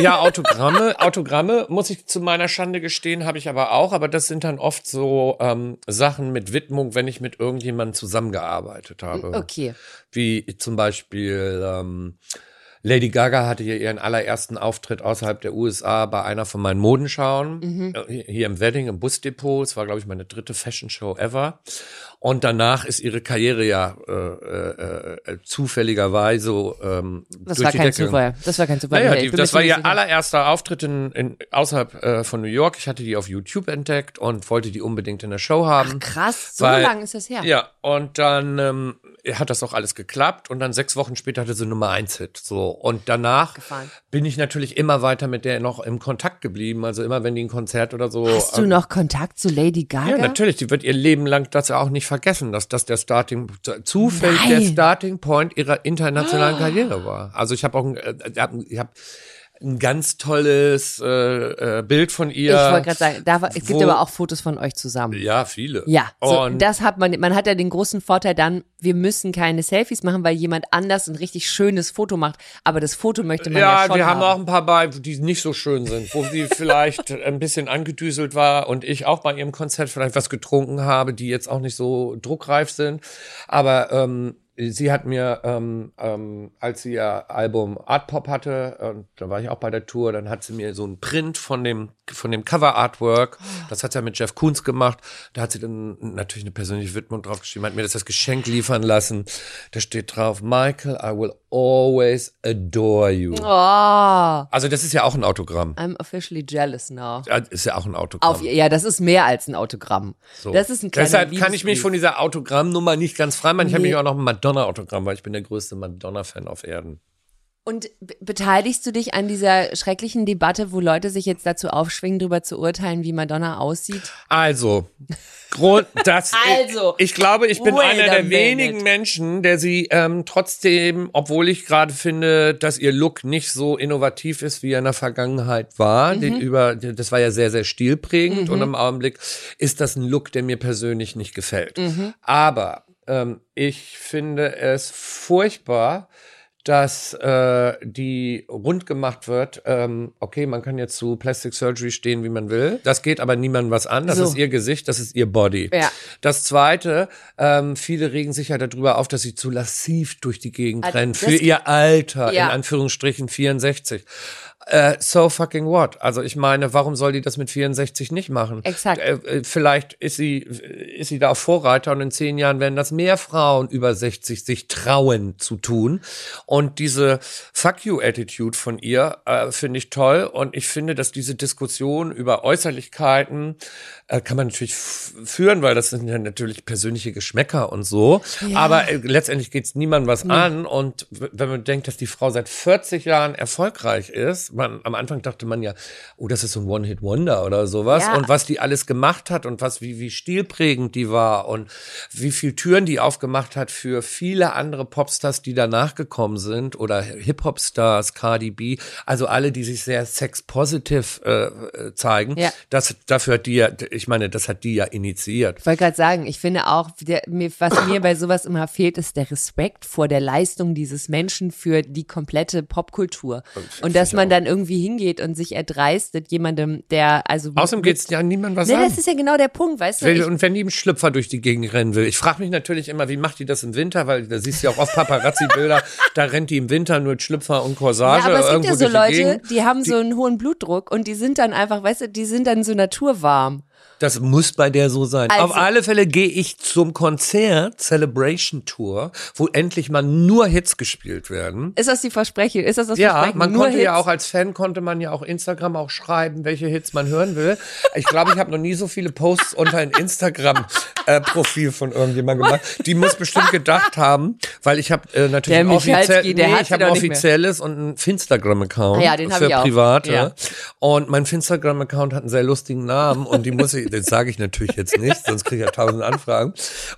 Ja, Autogramme, Autogramme, muss ich zu meiner Schande gestehen, habe ich aber auch, aber das sind dann oft so ähm, Sachen mit Widmung, wenn ich mit irgendjemandem zusammengearbeitet habe. Okay. Wie zum Beispiel ähm, Lady Gaga hatte hier ihren allerersten Auftritt außerhalb der USA bei einer von meinen Modenschauen, äh, hier im Wedding, im Busdepot. Es war, glaube ich, meine dritte Fashion Show ever. Und danach ist ihre Karriere ja äh, äh, äh, zufälligerweise ähm, Das durch war die kein Decke. Zufall. Das war kein Zufall. Naja, die, das war ihr sicher. allererster Auftritt in, in, außerhalb äh, von New York. Ich hatte die auf YouTube entdeckt und wollte die unbedingt in der Show haben. Krass, so Weil- lang ist das her. Ja, und dann ähm, hat das auch alles geklappt und dann sechs Wochen später hatte sie Nummer eins Hit. So und danach Abgefahren. bin ich natürlich immer weiter mit der noch im Kontakt geblieben. Also immer wenn die ein Konzert oder so. Hast du ähm, noch Kontakt zu Lady Gaga? ja, natürlich. Die wird ihr Leben lang das auch nicht vergessen, dass das der Starting, zufällig Nein. der Starting Point ihrer internationalen Karriere war. Also ich habe auch ein, äh, ich habe ein ganz tolles äh, äh, Bild von ihr. Ich wollte gerade sagen, da es gibt aber auch Fotos von euch zusammen. Ja, viele. Ja, so, und das hat man, man hat ja den großen Vorteil dann, wir müssen keine Selfies machen, weil jemand anders ein richtig schönes Foto macht, aber das Foto möchte man ja, ja, schon wir haben haben. auch ein paar bei, die nicht so schön sind, wo sie vielleicht [LAUGHS] ein bisschen angedüselt war und ich auch bei ihrem Konzert vielleicht was getrunken habe, die jetzt auch nicht so druckreif sind. Aber ähm, sie hat mir, ähm, ähm, als sie ihr Album Art Pop hatte, und da war ich auch bei der Tour, dann hat sie mir so einen Print von dem von dem Cover Artwork, das hat sie ja mit Jeff Koons gemacht, da hat sie dann natürlich eine persönliche Widmung draufgeschrieben, hat mir das als Geschenk liefern lassen. Da steht drauf, Michael, I will always adore you. Oh, Also das ist ja auch ein Autogramm. I'm officially jealous now. Ja, Ist ja auch ein Autogramm. Auf, ja, das ist mehr als ein Autogramm. So. Das ist ein kleiner Deshalb kann ich mich von dieser Autogrammnummer nicht ganz frei machen. Ich habe Nee. mich auch noch ein Madonna-Autogramm, weil ich bin der größte Madonna-Fan auf Erden. Und be- beteiligst du dich an dieser schrecklichen Debatte, wo Leute sich jetzt dazu aufschwingen, darüber zu urteilen, wie Madonna aussieht? Also, Grund, [LAUGHS] das, Also, ich glaube, ich bin einer der wenigen Menschen, der sie ähm, trotzdem, obwohl ich gerade finde, dass ihr Look nicht so innovativ ist, wie er in der Vergangenheit war, den Mhm. über, das war ja sehr, sehr stilprägend und im Augenblick ist das ein Look, der mir persönlich nicht gefällt. Mhm. Aber ähm, ich finde es furchtbar, dass äh, die rund gemacht wird. Ähm, okay, man kann jetzt zu Plastic Surgery stehen, wie man will. Das geht aber niemandem was an. Das So. ist ihr Gesicht, das ist ihr Body. Ja. Das Zweite, ähm, viele regen sich ja darüber auf, dass sie zu lassiv durch die Gegend Ah, rennen. Für ihr Alter, Ja. in Anführungsstrichen 64. Äh, so fucking what? Also ich meine, warum soll die das mit 64 nicht machen? Exakt. Äh, äh, vielleicht ist sie, ist sie da Vorreiter und in zehn Jahren werden das mehr Frauen über 60 sich trauen zu tun. Und diese Fuck you Attitude von ihr äh, finde ich toll. Und ich finde, dass diese Diskussion über Äußerlichkeiten äh, kann man natürlich führen, weil das sind ja natürlich persönliche Geschmäcker und so. Aber äh, letztendlich geht's niemandem was an. Und wenn man denkt, dass die Frau seit 40 Jahren erfolgreich ist, man, am Anfang dachte man ja, oh, das ist so ein One-Hit-Wonder oder sowas. Ja. Und was die alles gemacht hat und was, wie, wie stilprägend die war und wie viel Türen die aufgemacht hat für viele andere Popstars, die danach gekommen sind oder Hip-Hop-Stars, Cardi B, also alle, die sich sehr sex-positive äh, äh, zeigen. Ja. Das, dafür hat die ja, ich meine, das hat die ja initiiert. Ich wollte gerade sagen, ich finde auch, der, mir, was mir bei sowas immer fehlt, ist der Respekt vor der Leistung dieses Menschen für die komplette Popkultur. Und dass man dann irgendwie hingeht und sich erdreistet, jemandem, der, also. Außerdem geht's ja niemand was Nee, an. das ist ja genau der Punkt, weißt du? Und wenn die im Schlüpfer durch die Gegend rennen will. Ich frage mich natürlich immer, wie macht die das im Winter? Weil da siehst du ja auch auf Paparazzi-Bilder, [LAUGHS] da rennt die im Winter nur mit Schlüpfer und ja, Corsage aber es gibt ja so die Leute, Gegend. die haben so einen hohen Blutdruck und die sind dann einfach, weißt du, die sind dann so naturwarm. Das muss bei der so sein. Also- Auf alle Fälle gehe ich zum Konzert, Celebration Tour, wo endlich mal nur Hits gespielt werden. Ist das die Versprechen? Ist das das Ja, Versprechen? man Nur konnte ja Hits? auch als Fan konnte man ja auch Instagram auch schreiben, welche Hits man hören will. Ich glaube, ich habe noch nie so viele Posts unter ein Instagram äh, Profil von irgendjemandem gemacht. Die muss bestimmt gedacht haben, weil ich habe äh, natürlich Der offiziell, nee, ich habe offizielles und ein Finstagram Account Ah ja, den für ich auch. private. Ja. Und mein Finstagram Account hat einen sehr lustigen Namen und die muss ich, das sage ich natürlich jetzt nicht, sonst kriege ich ja tausend Anfragen.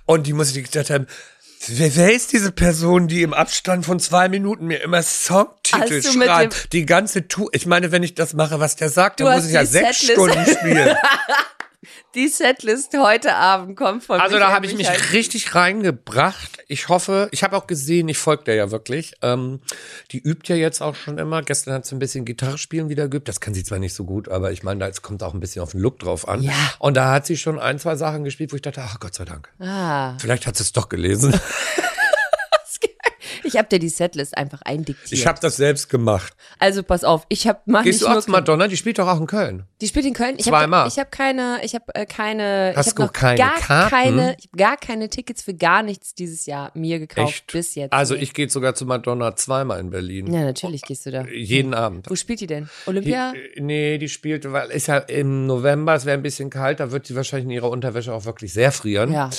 Und die muss ich gedacht haben. Wer, wer ist diese Person, die im Abstand von zwei Minuten mir immer Songtitel schreibt? Die ganze Tour. Ich meine, wenn ich das mache, was der sagt, Du dann muss ich ja sechs. Stunden spielen. [LAUGHS] Die Setlist heute Abend kommt von Also da habe ich mich richtig reingebracht. Ich hoffe, ich habe auch gesehen, ich folge der ja wirklich. Ähm, die übt ja jetzt auch schon immer. Gestern hat sie ein bisschen Gitarre spielen wieder geübt. Das kann sie zwar nicht so gut, aber ich meine, da kommt auch ein bisschen auf den Look drauf an. Ja. Und da hat sie schon ein, zwei Sachen gespielt, wo ich dachte, ach Gott sei Dank. Ah, Vielleicht hat sie es doch gelesen. [LAUGHS] ich habe dir die Setlist einfach eindiktiert. Ich habe das selbst gemacht. also pass auf, ich habe mach Gehst du auch zu Madonna? Die spielt doch auch in Köln. Die spielt in Köln. Ich Zweimal. Hab, ich habe keine, ich habe äh, keine, Hast ich habe du noch keine gar Karten? keine, ich hab gar keine Tickets für gar nichts dieses Jahr mir gekauft Echt? bis jetzt. Also ich gehe sogar zu Madonna zweimal in Berlin. ja, natürlich gehst du da. Jeden Abend. Wo spielt die denn? Olympia? Die, äh, nee, die spielt, weil ist ja im November, es wäre ein bisschen kalt, da wird sie wahrscheinlich in ihrer Unterwäsche auch wirklich sehr frieren. Ja.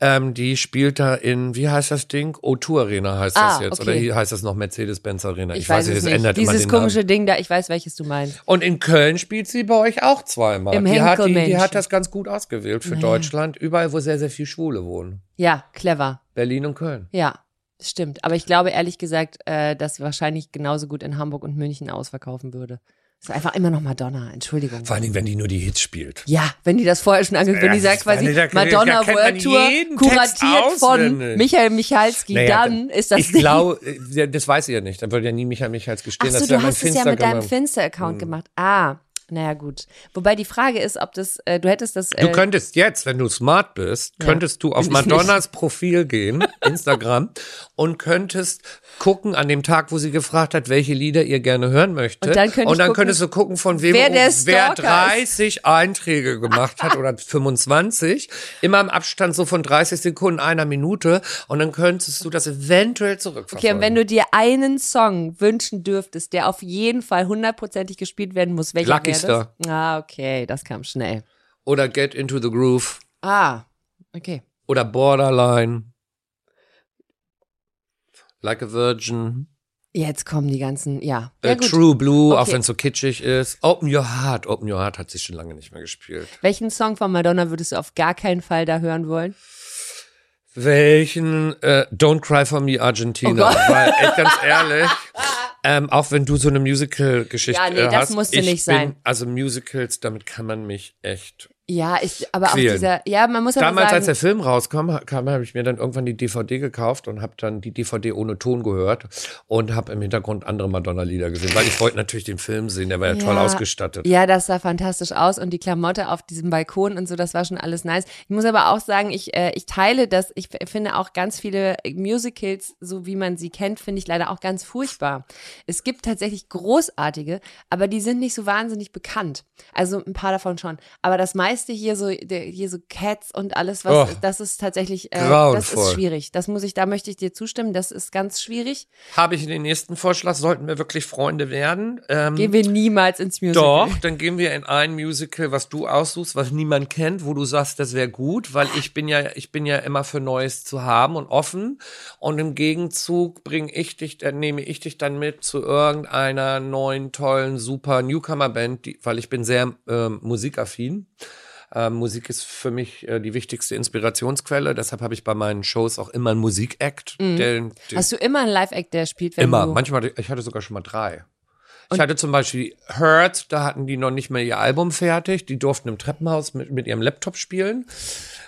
Ähm, die spielt da in, wie heißt das Ding? O2 Arena heißt Ah, das jetzt. okay. Oder hier heißt das noch Mercedes-Benz Arena. Ich, weiß, es es nicht. ändert immer Dieses den komische Namen. Ding da, ich weiß, welches du meinst. Und in Köln spielt sie bei euch auch zweimal. Im die, hat, die, die hat das ganz gut ausgewählt für Deutschland. Überall, wo sehr, sehr viel Schwule wohnen. Ja, clever. Berlin und Köln. Ja, stimmt. Aber ich glaube ehrlich gesagt, äh, dass sie wahrscheinlich genauso gut in Hamburg und München ausverkaufen würde. Ist einfach immer noch Madonna, Entschuldigung. Vor allen Dingen, wenn die nur die Hits spielt. Ja, wenn die das vorher schon angekündigt, wenn die Ja, sagt quasi da- Madonna da World Tour, kuratiert von. Michael Michalski, Naja, dann ist das Ich glaube, äh, das weiß ich ja nicht. Dann würde ja nie Michael Michaels Ach gestehen. so, das du hast es ja mit deinem Finster- Finster-Account gemacht. Ah, naja, gut. Wobei die Frage ist, ob das, äh, du hättest das. Äh, Du könntest jetzt, wenn du smart bist, könntest du auf Madonnas Profil gehen, [LAUGHS] Instagram, und könntest gucken an dem Tag, wo sie gefragt hat, welche Lieder ihr gerne hören möchte. Und dann könnte ich gucken, könntest du gucken, von wem wer der wer Stalker 30 Einträge gemacht hat [LAUGHS] oder 25, immer im Abstand so von 30 Sekunden, einer Minute. Und dann könntest du das eventuell zurückverfolgen. Okay, und wenn du dir einen Song wünschen dürftest, der auf jeden Fall hundertprozentig gespielt werden muss, welcher Lucky Star. das? Ah, okay, das kam schnell. oder Get Into the Groove Ah, okay. oder Borderline. Like a Virgin. Jetzt kommen die ganzen, ja. Ja, Äh, gut. True Blue, auch Okay. wenn es so kitschig ist. Open Your Heart. Open Your Heart hat sie schon lange nicht mehr gespielt. Welchen Song von Madonna würdest du auf gar keinen Fall da hören wollen? Welchen? Äh, Don't Cry for Me Argentina. Oh. Weil, echt ganz ehrlich, [LAUGHS] ähm, auch wenn du so eine Musical-Geschichte Ja, nee, das hast. musste ich nicht bin, sein. Also Musicals, damit kann man mich echt. Ja, ich, aber auch Quälen. dieser, ja, man muss aber Damals, als sagen, der Film rauskam, ha- kam, habe ich mir dann irgendwann die DVD gekauft und habe dann die DVD ohne Ton gehört und habe im Hintergrund andere Madonna-Lieder gesehen, weil ich wollte natürlich den Film sehen, der war ja, toll Ja. ausgestattet. Ja, das sah fantastisch aus und die Klamotte auf diesem Balkon und so, das war schon alles nice. Ich muss aber auch sagen, ich, äh, ich teile das, ich finde auch ganz viele Musicals, so wie man sie kennt, finde ich leider auch ganz furchtbar. Es gibt tatsächlich großartige, aber die sind nicht so wahnsinnig bekannt. Also ein paar davon schon. Aber das meiste hier so, hier so Cats und alles, was, Oh. das ist tatsächlich, äh, das ist schwierig. Das muss ich, da möchte ich dir zustimmen, das ist ganz schwierig. Habe ich den nächsten Vorschlag, sollten wir wirklich Freunde werden. Ähm, Gehen wir niemals ins Musical. Doch, dann gehen wir in ein Musical, was du aussuchst, was niemand kennt, wo du sagst, das wäre gut, weil ich bin ja, ich bin ja immer für Neues zu haben und offen. Und im Gegenzug bringe ich dich, dann nehme ich dich dann mit zu irgendeiner neuen, tollen, super Newcomer-Band, weil ich bin sehr ähm, musikaffin. Ähm, Musik ist für mich äh, die wichtigste Inspirationsquelle. Deshalb habe ich bei meinen Shows auch immer einen Musikact. Mhm. Hast du immer einen Live-Act, der spielt, wenn Immer. du... Manchmal, ich hatte sogar schon mal drei. Ich hatte zum Beispiel Hurt, da hatten die noch nicht mal ihr Album fertig. Die durften im Treppenhaus mit, mit ihrem Laptop spielen.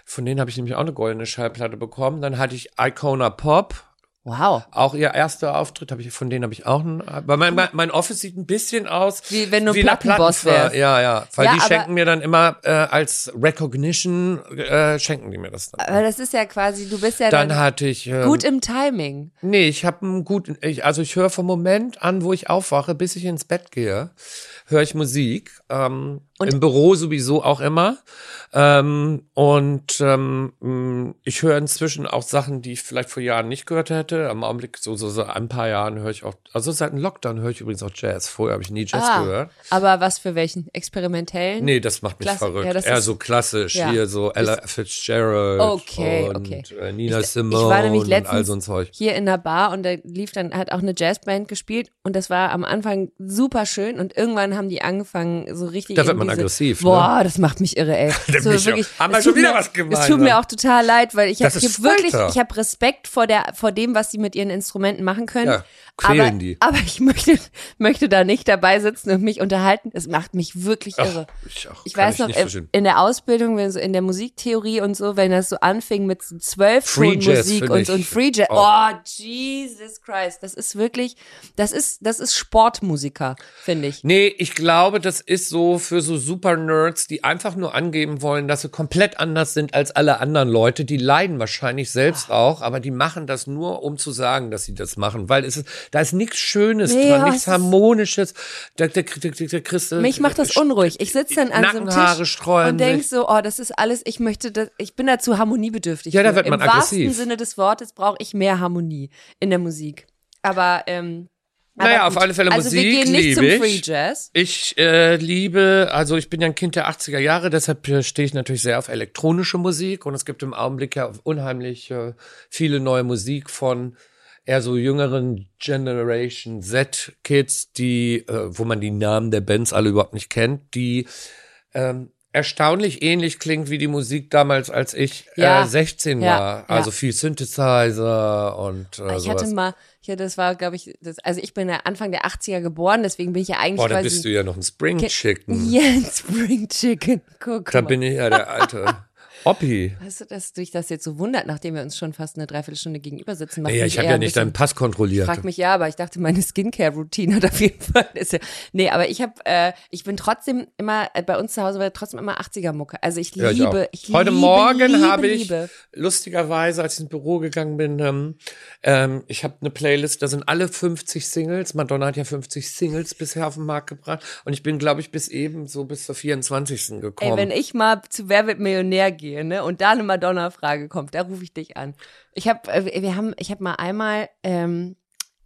Von denen habe ich nämlich auch eine goldene Schallplatte bekommen. Dann hatte ich Icona Pop. Wow. Auch ihr erster Auftritt, habe ich, von denen habe ich auch einen. Aber mein, mein, mein Office sieht ein bisschen aus Wie wenn du wie Plattenboss wärst. Ja, ja. Weil Ja, die schenken mir dann immer äh, als Recognition, äh, schenken die mir das dann. Aber das ist ja quasi, du bist ja Dann dann, hatte ich. Ähm, gut im Timing. Nee, ich habe einen guten, ich, also ich höre vom Moment an, wo ich aufwache, bis ich ins Bett gehe, höre ich Musik. Ähm, Und- Im Büro sowieso auch immer. Ähm, und ähm, mh, ich höre inzwischen auch Sachen, die ich vielleicht vor Jahren nicht gehört hätte. Am Augenblick, so, so, so ein paar Jahren höre ich auch, also seit dem Lockdown höre ich übrigens auch Jazz. Vorher habe ich nie Jazz Ah, gehört. aber was für welchen? Experimentellen? Nee, das macht mich Klasse- verrückt. ja, Eher ist- so klassisch, ja. hier so Ella Fitzgerald Okay, und okay. Äh, Nina Ich- ich Simone war nämlich und all letztens so ein Zeug. Hier in der Bar und da lief dann, hat auch eine Jazzband gespielt und das war am Anfang super schön und irgendwann haben die angefangen, so richtig Diese, aggressiv, ne? Boah, das macht mich irre, ey. [LAUGHS] Mich auch. Haben wir schon tut wieder mir, was gemeinsam. Es tut mir auch total leid, weil ich habe wirklich, ich habe Respekt vor der, vor dem, was sie mit ihren Instrumenten machen können. Ja, aber, die. aber ich möchte, möchte da nicht dabei sitzen und mich unterhalten. Es macht mich wirklich Ach, irre. ich auch. Ich weiß ich noch, in, verstehen. in der Ausbildung, wenn so in der Musiktheorie und so, wenn das so anfing mit so zwölf Ton Musik und, und Free Jazz. auch. Oh, Jesus Christ. Das ist wirklich, das ist, das ist Sportmusiker, finde ich. Nee, ich glaube, das ist so für so super Nerds, die einfach nur angeben wollen, dass sie komplett anders sind als alle anderen Leute. Die leiden wahrscheinlich selbst auch, aber die machen das nur, um zu sagen, dass sie das machen, weil es ist, da ist nichts Schönes Nee, dran, nichts Harmonisches. Der, der, der, der, Christ, Mich macht das unruhig. Ich sitze dann an so einem Tisch und denk sich. so, oh, das ist alles, ich möchte das, ich bin dazu harmoniebedürftig. Ja, da wird man Im wahrsten aggressiv. Sinne des Wortes brauche ich mehr Harmonie in der Musik. Aber, ähm, Naja, auf alle Fälle also wir Musik gehen nicht liebe zum ich. Free Jazz. Ich äh, liebe, also ich bin ja ein Kind der 80er Jahre, deshalb stehe ich natürlich sehr auf elektronische Musik und es gibt im Augenblick ja unheimlich äh, viele neue Musik von eher so jüngeren Generation Z Kids, die, äh, wo man die Namen der Bands alle überhaupt nicht kennt, die ähm, erstaunlich ähnlich klingt wie die Musik damals, als ich Ja. äh, 16 Ja, war. ja. Also viel Synthesizer und äh, Ich hatte sowas. mal, ich hatte, das war, glaube ich, das, also ich bin ja Anfang der 80er geboren, deswegen bin ich ja eigentlich Boah, da bist du ja noch ein Spring Chicken. [LAUGHS] Ja, ein Spring Chicken. Guck Da mal. bin ich ja der alte [LAUGHS] Oppi. Weißt du, dass dich das jetzt so wundert, nachdem wir uns schon fast eine Dreiviertelstunde gegenüber sitzen? macht Ja, ich habe ja nicht bisschen- deinen Pass kontrolliert. Frag mich ja, aber ich dachte, meine Skincare-Routine hat auf jeden Fall. [LAUGHS] Ist ja, nee, aber ich habe, äh, ich bin trotzdem immer, äh, bei uns zu Hause war trotzdem immer 80er-Mucke. Also ich Ja, ich liebe, ich, Heute liebe, Morgen liebe, habe ich Liebe. lustigerweise, als ich ins Büro gegangen bin, ähm, ähm, ich habe eine Playlist, da sind alle 50 Singles. Madonna hat ja 50 Singles bisher auf den Markt gebracht und ich bin, glaube ich, bis eben so bis zur 24. gekommen. Ey, wenn ich mal zu Wer wird Millionär gehe, ne, und da eine Madonna-Frage kommt, da rufe ich dich an. Ich habe, äh, wir haben, ich habe mal einmal, ähm,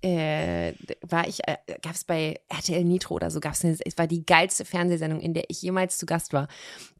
äh, war ich, äh, gab es bei RTL Nitro oder so, gab es es war die geilste Fernsehsendung, in der ich jemals zu Gast war.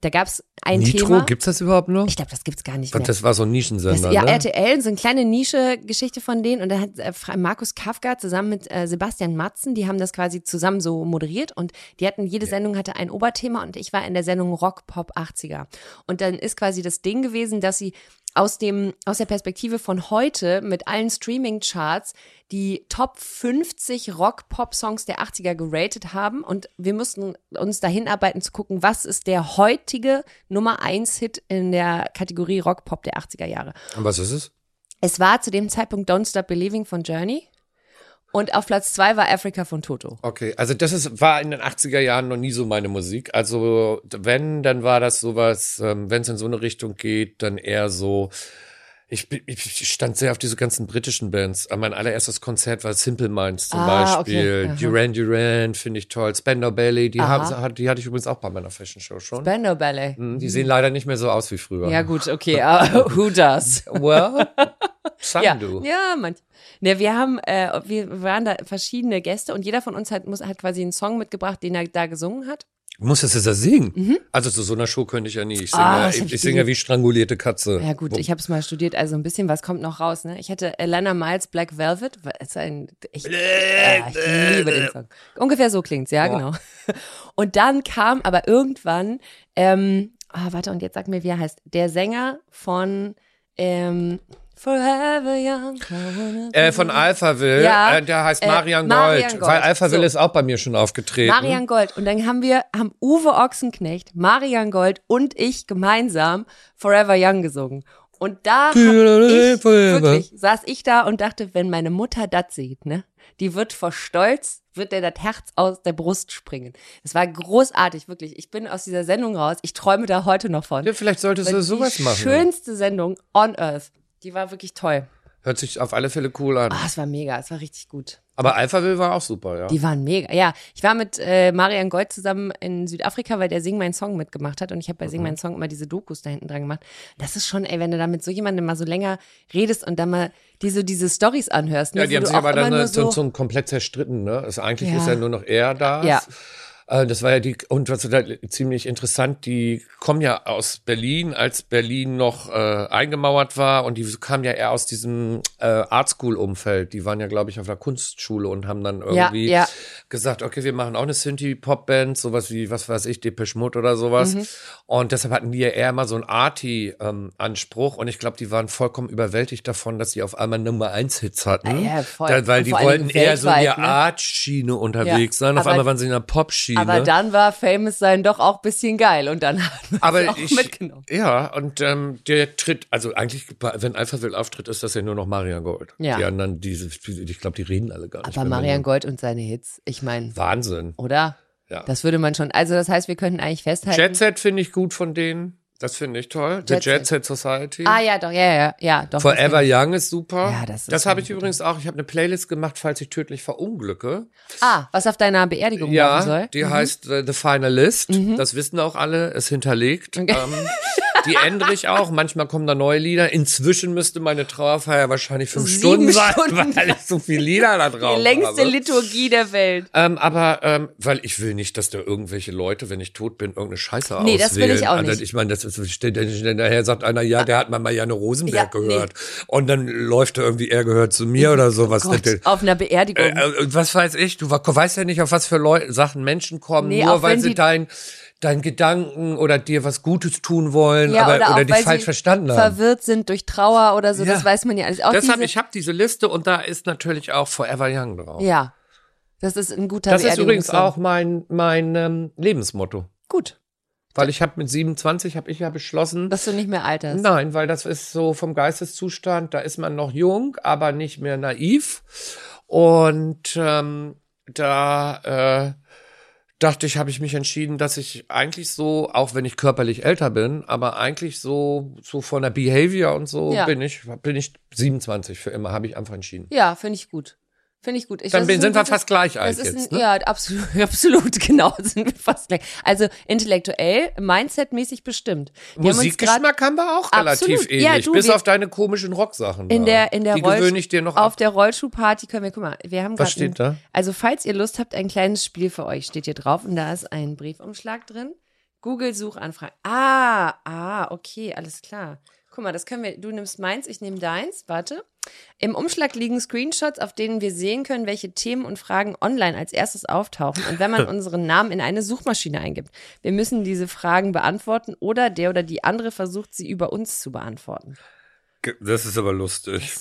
Da gab es ein Nitro, Thema. gibt's das überhaupt noch? Ich glaube, das gibt's gar nicht mehr. das war so ein Das, Nischensender, ja, ne? RTL, so eine kleine Nische-Geschichte von denen. Und da hat äh, Markus Kafka zusammen mit äh, Sebastian Matzen, die haben das quasi zusammen so moderiert. Und die hatten, jede Sendung hatte ein Oberthema und ich war in der Sendung Rock Pop 80er. Und dann ist quasi das Ding gewesen, dass sie aus dem, aus der Perspektive von heute mit allen Streaming-Charts die Top 50 Rock-Pop-Songs der 80er geratet haben und wir mussten uns dahin arbeiten zu gucken, was ist der heutige Nummer 1 Hit in der Kategorie Rock-Pop der 80er Jahre. Und was ist es? Es war zu dem Zeitpunkt Don't Stop Believing von Journey und auf Platz 2 war Africa von Toto. Okay, also das ist, war in den 80er Jahren noch nie so meine Musik. Also wenn, dann war das sowas, ähm, wenn es in so eine Richtung geht, dann eher so. Ich, ich stand sehr auf diese ganzen britischen Bands. Mein allererstes Konzert war Simple Minds zum Ah, Beispiel. okay. Duran Duran finde ich toll. Spandau Ballet, die, haben, die hatte ich übrigens auch bei meiner Fashion Show schon. Bando Ballet. Mhm, Die sehen leider nicht mehr so aus wie früher. Ja gut, okay, [LAUGHS] aber who does? Well, [LAUGHS] some Ja, do. ja, manch. Ne, wir haben, äh, wir waren da verschiedene Gäste und jeder von uns hat, muss, hat quasi einen Song mitgebracht, den er da gesungen hat. Muss das jetzt ja singen? Also zu so einer Show könnte ich ja nie. Ich singe, Mhm. Das ich, ich singe wie strangulierte Katze. Ja gut, ich habe es mal studiert, also ein bisschen was kommt noch raus. Ne? Ich hatte Elena Miles Black Velvet, ist ein, ich, äh, ich liebe den Song. Ungefähr so klingt's, ja, genau. [LAUGHS] Und dann kam aber irgendwann, ähm, ah, warte, und jetzt sag mir, wie er heißt, der Sänger von ähm, Forever Young. Äh, von Alphaville, Ja, äh, der heißt äh, Marian, Marian Gold, Gold. weil Alphaville So. ist auch bei mir schon aufgetreten. Marian Gold. Und dann haben wir, haben Uwe Ochsenknecht, Marian Gold und ich gemeinsam Forever Young gesungen. Und da ich, wirklich, saß ich da und dachte, wenn meine Mutter das sieht, ne, die wird vor Stolz, wird der das Herz aus der Brust springen. Es war großartig, wirklich. Ich bin aus dieser Sendung raus. Ich träume da heute noch von. Ja, vielleicht solltest du sowas die machen. schönste Sendung on Earth. Die war wirklich toll. Hört sich auf alle Fälle cool an. Ah, es war mega, es war richtig gut. Aber Alphaville war auch super, ja. Die waren mega. Ja, ich war mit äh, Marian Gold zusammen in Südafrika, weil der Sing mein Song mitgemacht hat und ich habe bei Sing Mhm. mein Song immer diese Dokus da hinten dran gemacht. Das ist schon, ey, wenn du da mit so jemandem mal so länger redest und dann mal diese diese Stories anhörst, ne, ja, die haben sich aber dann zum, so, zum komplett zerstritten, ne? Also eigentlich Ja. ist ja nur noch er da. Ja. Äh, Das war ja die, und was da ziemlich interessant, die kommen ja aus Berlin, als Berlin noch äh, eingemauert war und die kamen ja eher aus diesem äh, Art School Umfeld. Die waren ja, glaube ich, auf der Kunstschule und haben dann irgendwie ja. gesagt, okay, wir machen auch eine Synthie-Pop-Band, sowas wie, was weiß ich, Depeche Mode oder sowas. Mhm. Und deshalb hatten die ja eher immer so einen Arty-Anspruch. und ich glaube, die waren vollkommen überwältigt davon, dass sie auf einmal Nummer 1-Hits hatten. Ja, voll. Da, weil Und die wollten eher so in der ne? Art-Schiene unterwegs sein. Auf einmal waren sie in der Pop-Schiene. Aber dann war Famous sein doch auch ein bisschen geil und dann [LAUGHS] hat man Aber es auch ich, mitgenommen. ja, und ähm, der tritt, also eigentlich, wenn Alpha Will auftritt, ist das ja nur noch Marian Gold. Ja. Die anderen, diese, ich glaube, die reden alle gar nicht. Aber Marian. Gold und seine Hits, ich meine, Wahnsinn. oder? Ja. Das würde man schon, also das heißt, wir könnten eigentlich festhalten. Jet Set finde ich gut von denen. Das finde ich toll. The Jet Jet Set Society. Ah ja, doch, ja, ja, ja, doch. Forever Young ist super. Ja, das ist das habe ich gute. übrigens auch. Ich habe eine Playlist gemacht, falls ich tödlich verunglücke. Ah, was auf deiner Beerdigung Ja, soll. Mhm. die heißt äh, The Finalist. Das wissen auch alle. Ist hinterlegt. Okay. Ähm, [LAUGHS] die ändere ich auch. Manchmal kommen da neue Lieder. Inzwischen müsste meine Trauerfeier wahrscheinlich fünf Sieben Stunden sein, Stunden. weil ich so viele Lieder da drauf Die längste habe. Liturgie der Welt. Ähm, aber ähm, weil ich will nicht, dass da irgendwelche Leute, wenn ich tot bin, irgendeine Scheiße Nee, das will ich auch Also, nicht. ich meine, das ist steht daher sagt einer, ja, der hat mal Marianne Rosenberg Ja, nee. gehört. Und dann läuft da irgendwie, er gehört zu mir oder sowas. Gott, Das- auf einer Beerdigung. äh, äh, was weiß ich, du weißt ja nicht, auf was für Leu Sachen Menschen kommen, Nee, nur weil sie dein, dein Gedanken oder dir was Gutes tun wollen, ja, aber, oder, oder, auch, dich falsch verstanden haben. verwirrt sind durch Trauer oder so, das Ja. weiß man ja alles. Auch Deshalb, diese, ich habe diese Liste und da ist natürlich auch Forever Young drauf. ja, das ist ein guter das ist übrigens auch mein, mein ähm, Lebensmotto. gut, Weil ich habe mit 27 habe ich ja beschlossen, dass du nicht mehr alterst. Nein, weil das ist so vom Geisteszustand, da ist man noch jung, aber nicht mehr naiv. Und ähm, da äh, dachte ich, habe ich mich entschieden, dass ich eigentlich so, auch wenn ich körperlich älter bin, aber eigentlich so, so von der Behavior und so Ja. bin ich, bin ich 27 für immer, habe ich einfach entschieden. Ja, finde ich gut. Finde ich gut. Ich, Dann sind wir gutes- fast gleich alt Das ist jetzt. ein, Ne? Ja, absolut, [LAUGHS] absolut, genau, [LAUGHS] sind wir fast gleich. Also intellektuell, mindsetmäßig bestimmt. Wir Musikgeschmack haben wir auch relativ Absolut. Ja, ähnlich, du, bis wir- auf deine komischen Rocksachen. in der in der Die Rollsch- gewöhne ich dir noch auf ab. der Rollschuhparty können wir guck mal wir haben Was grad ein- steht da? also falls ihr Lust habt ein kleines Spiel für euch steht hier drauf und da ist ein Briefumschlag drin Google Suchanfrage ah ah okay alles klar guck mal das können wir du nimmst meins ich nehme deins warte im Umschlag liegen Screenshots auf denen wir sehen können welche Themen und Fragen online als erstes auftauchen und wenn man [LAUGHS] unseren Namen in eine Suchmaschine eingibt wir müssen diese Fragen beantworten oder der oder die andere versucht sie über uns zu beantworten Das ist aber lustig.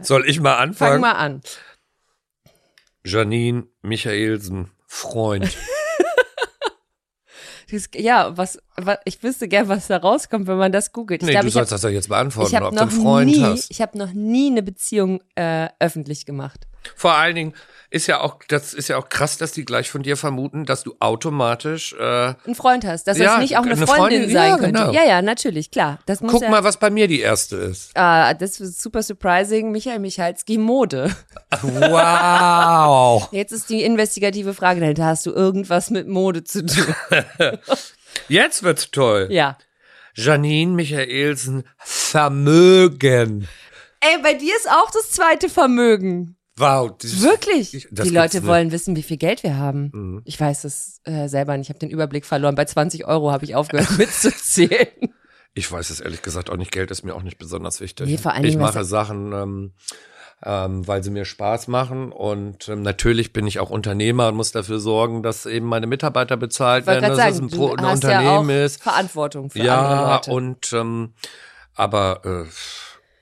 Soll ich mal fang anfangen? mal an Janine Michaelsen, Freund. [LAUGHS] Ja, was, was, ich wüsste gern, was da rauskommt, wenn man das googelt. Ich Nee, glaube, du ich habe sollst das ja jetzt beantworten, hab ob du noch einen Freund nie, hast. ich habe noch nie eine Beziehung äh, öffentlich gemacht. Vor allen Dingen ist ja auch, das ist ja auch krass, dass die gleich von dir vermuten, dass du automatisch, äh, Einen Freund hast, dass Ja, das nicht auch eine, eine Freundin, Freundin, sein ja, könnte. genau. Ja, ja, natürlich, klar. Das muss guck ja, mal, was bei mir die erste ist. Ah, das ist super surprising. Michael Michalski, Mode. Wow. [LAUGHS] Jetzt ist die investigative Frage dahinter. Hast du irgendwas mit Mode zu tun? [LAUGHS] Jetzt wird's toll. ja. Janine Michaelsen, Vermögen. Ey, bei dir ist auch das zweite Vermögen. Wow. das- Wirklich? Ich- das die Leute nicht. wollen wissen, wie viel Geld wir haben. Mhm. Ich weiß es äh, selber nicht. Ich habe den Überblick verloren. Bei 20 Euro habe ich aufgehört [LAUGHS] mitzuzählen. Ich weiß es ehrlich gesagt auch nicht. Geld ist mir auch nicht besonders wichtig. Nee, vor allen ich Dingen, was- mache Sachen, ähm, ähm, weil sie mir Spaß machen. Und ähm, natürlich bin ich auch Unternehmer und muss dafür sorgen, dass eben meine Mitarbeiter bezahlt Ich werden, dass sagen, es ein, Pro ein Unternehmen ja ist. Verantwortung für andere Ja, Leute. und ähm, aber äh,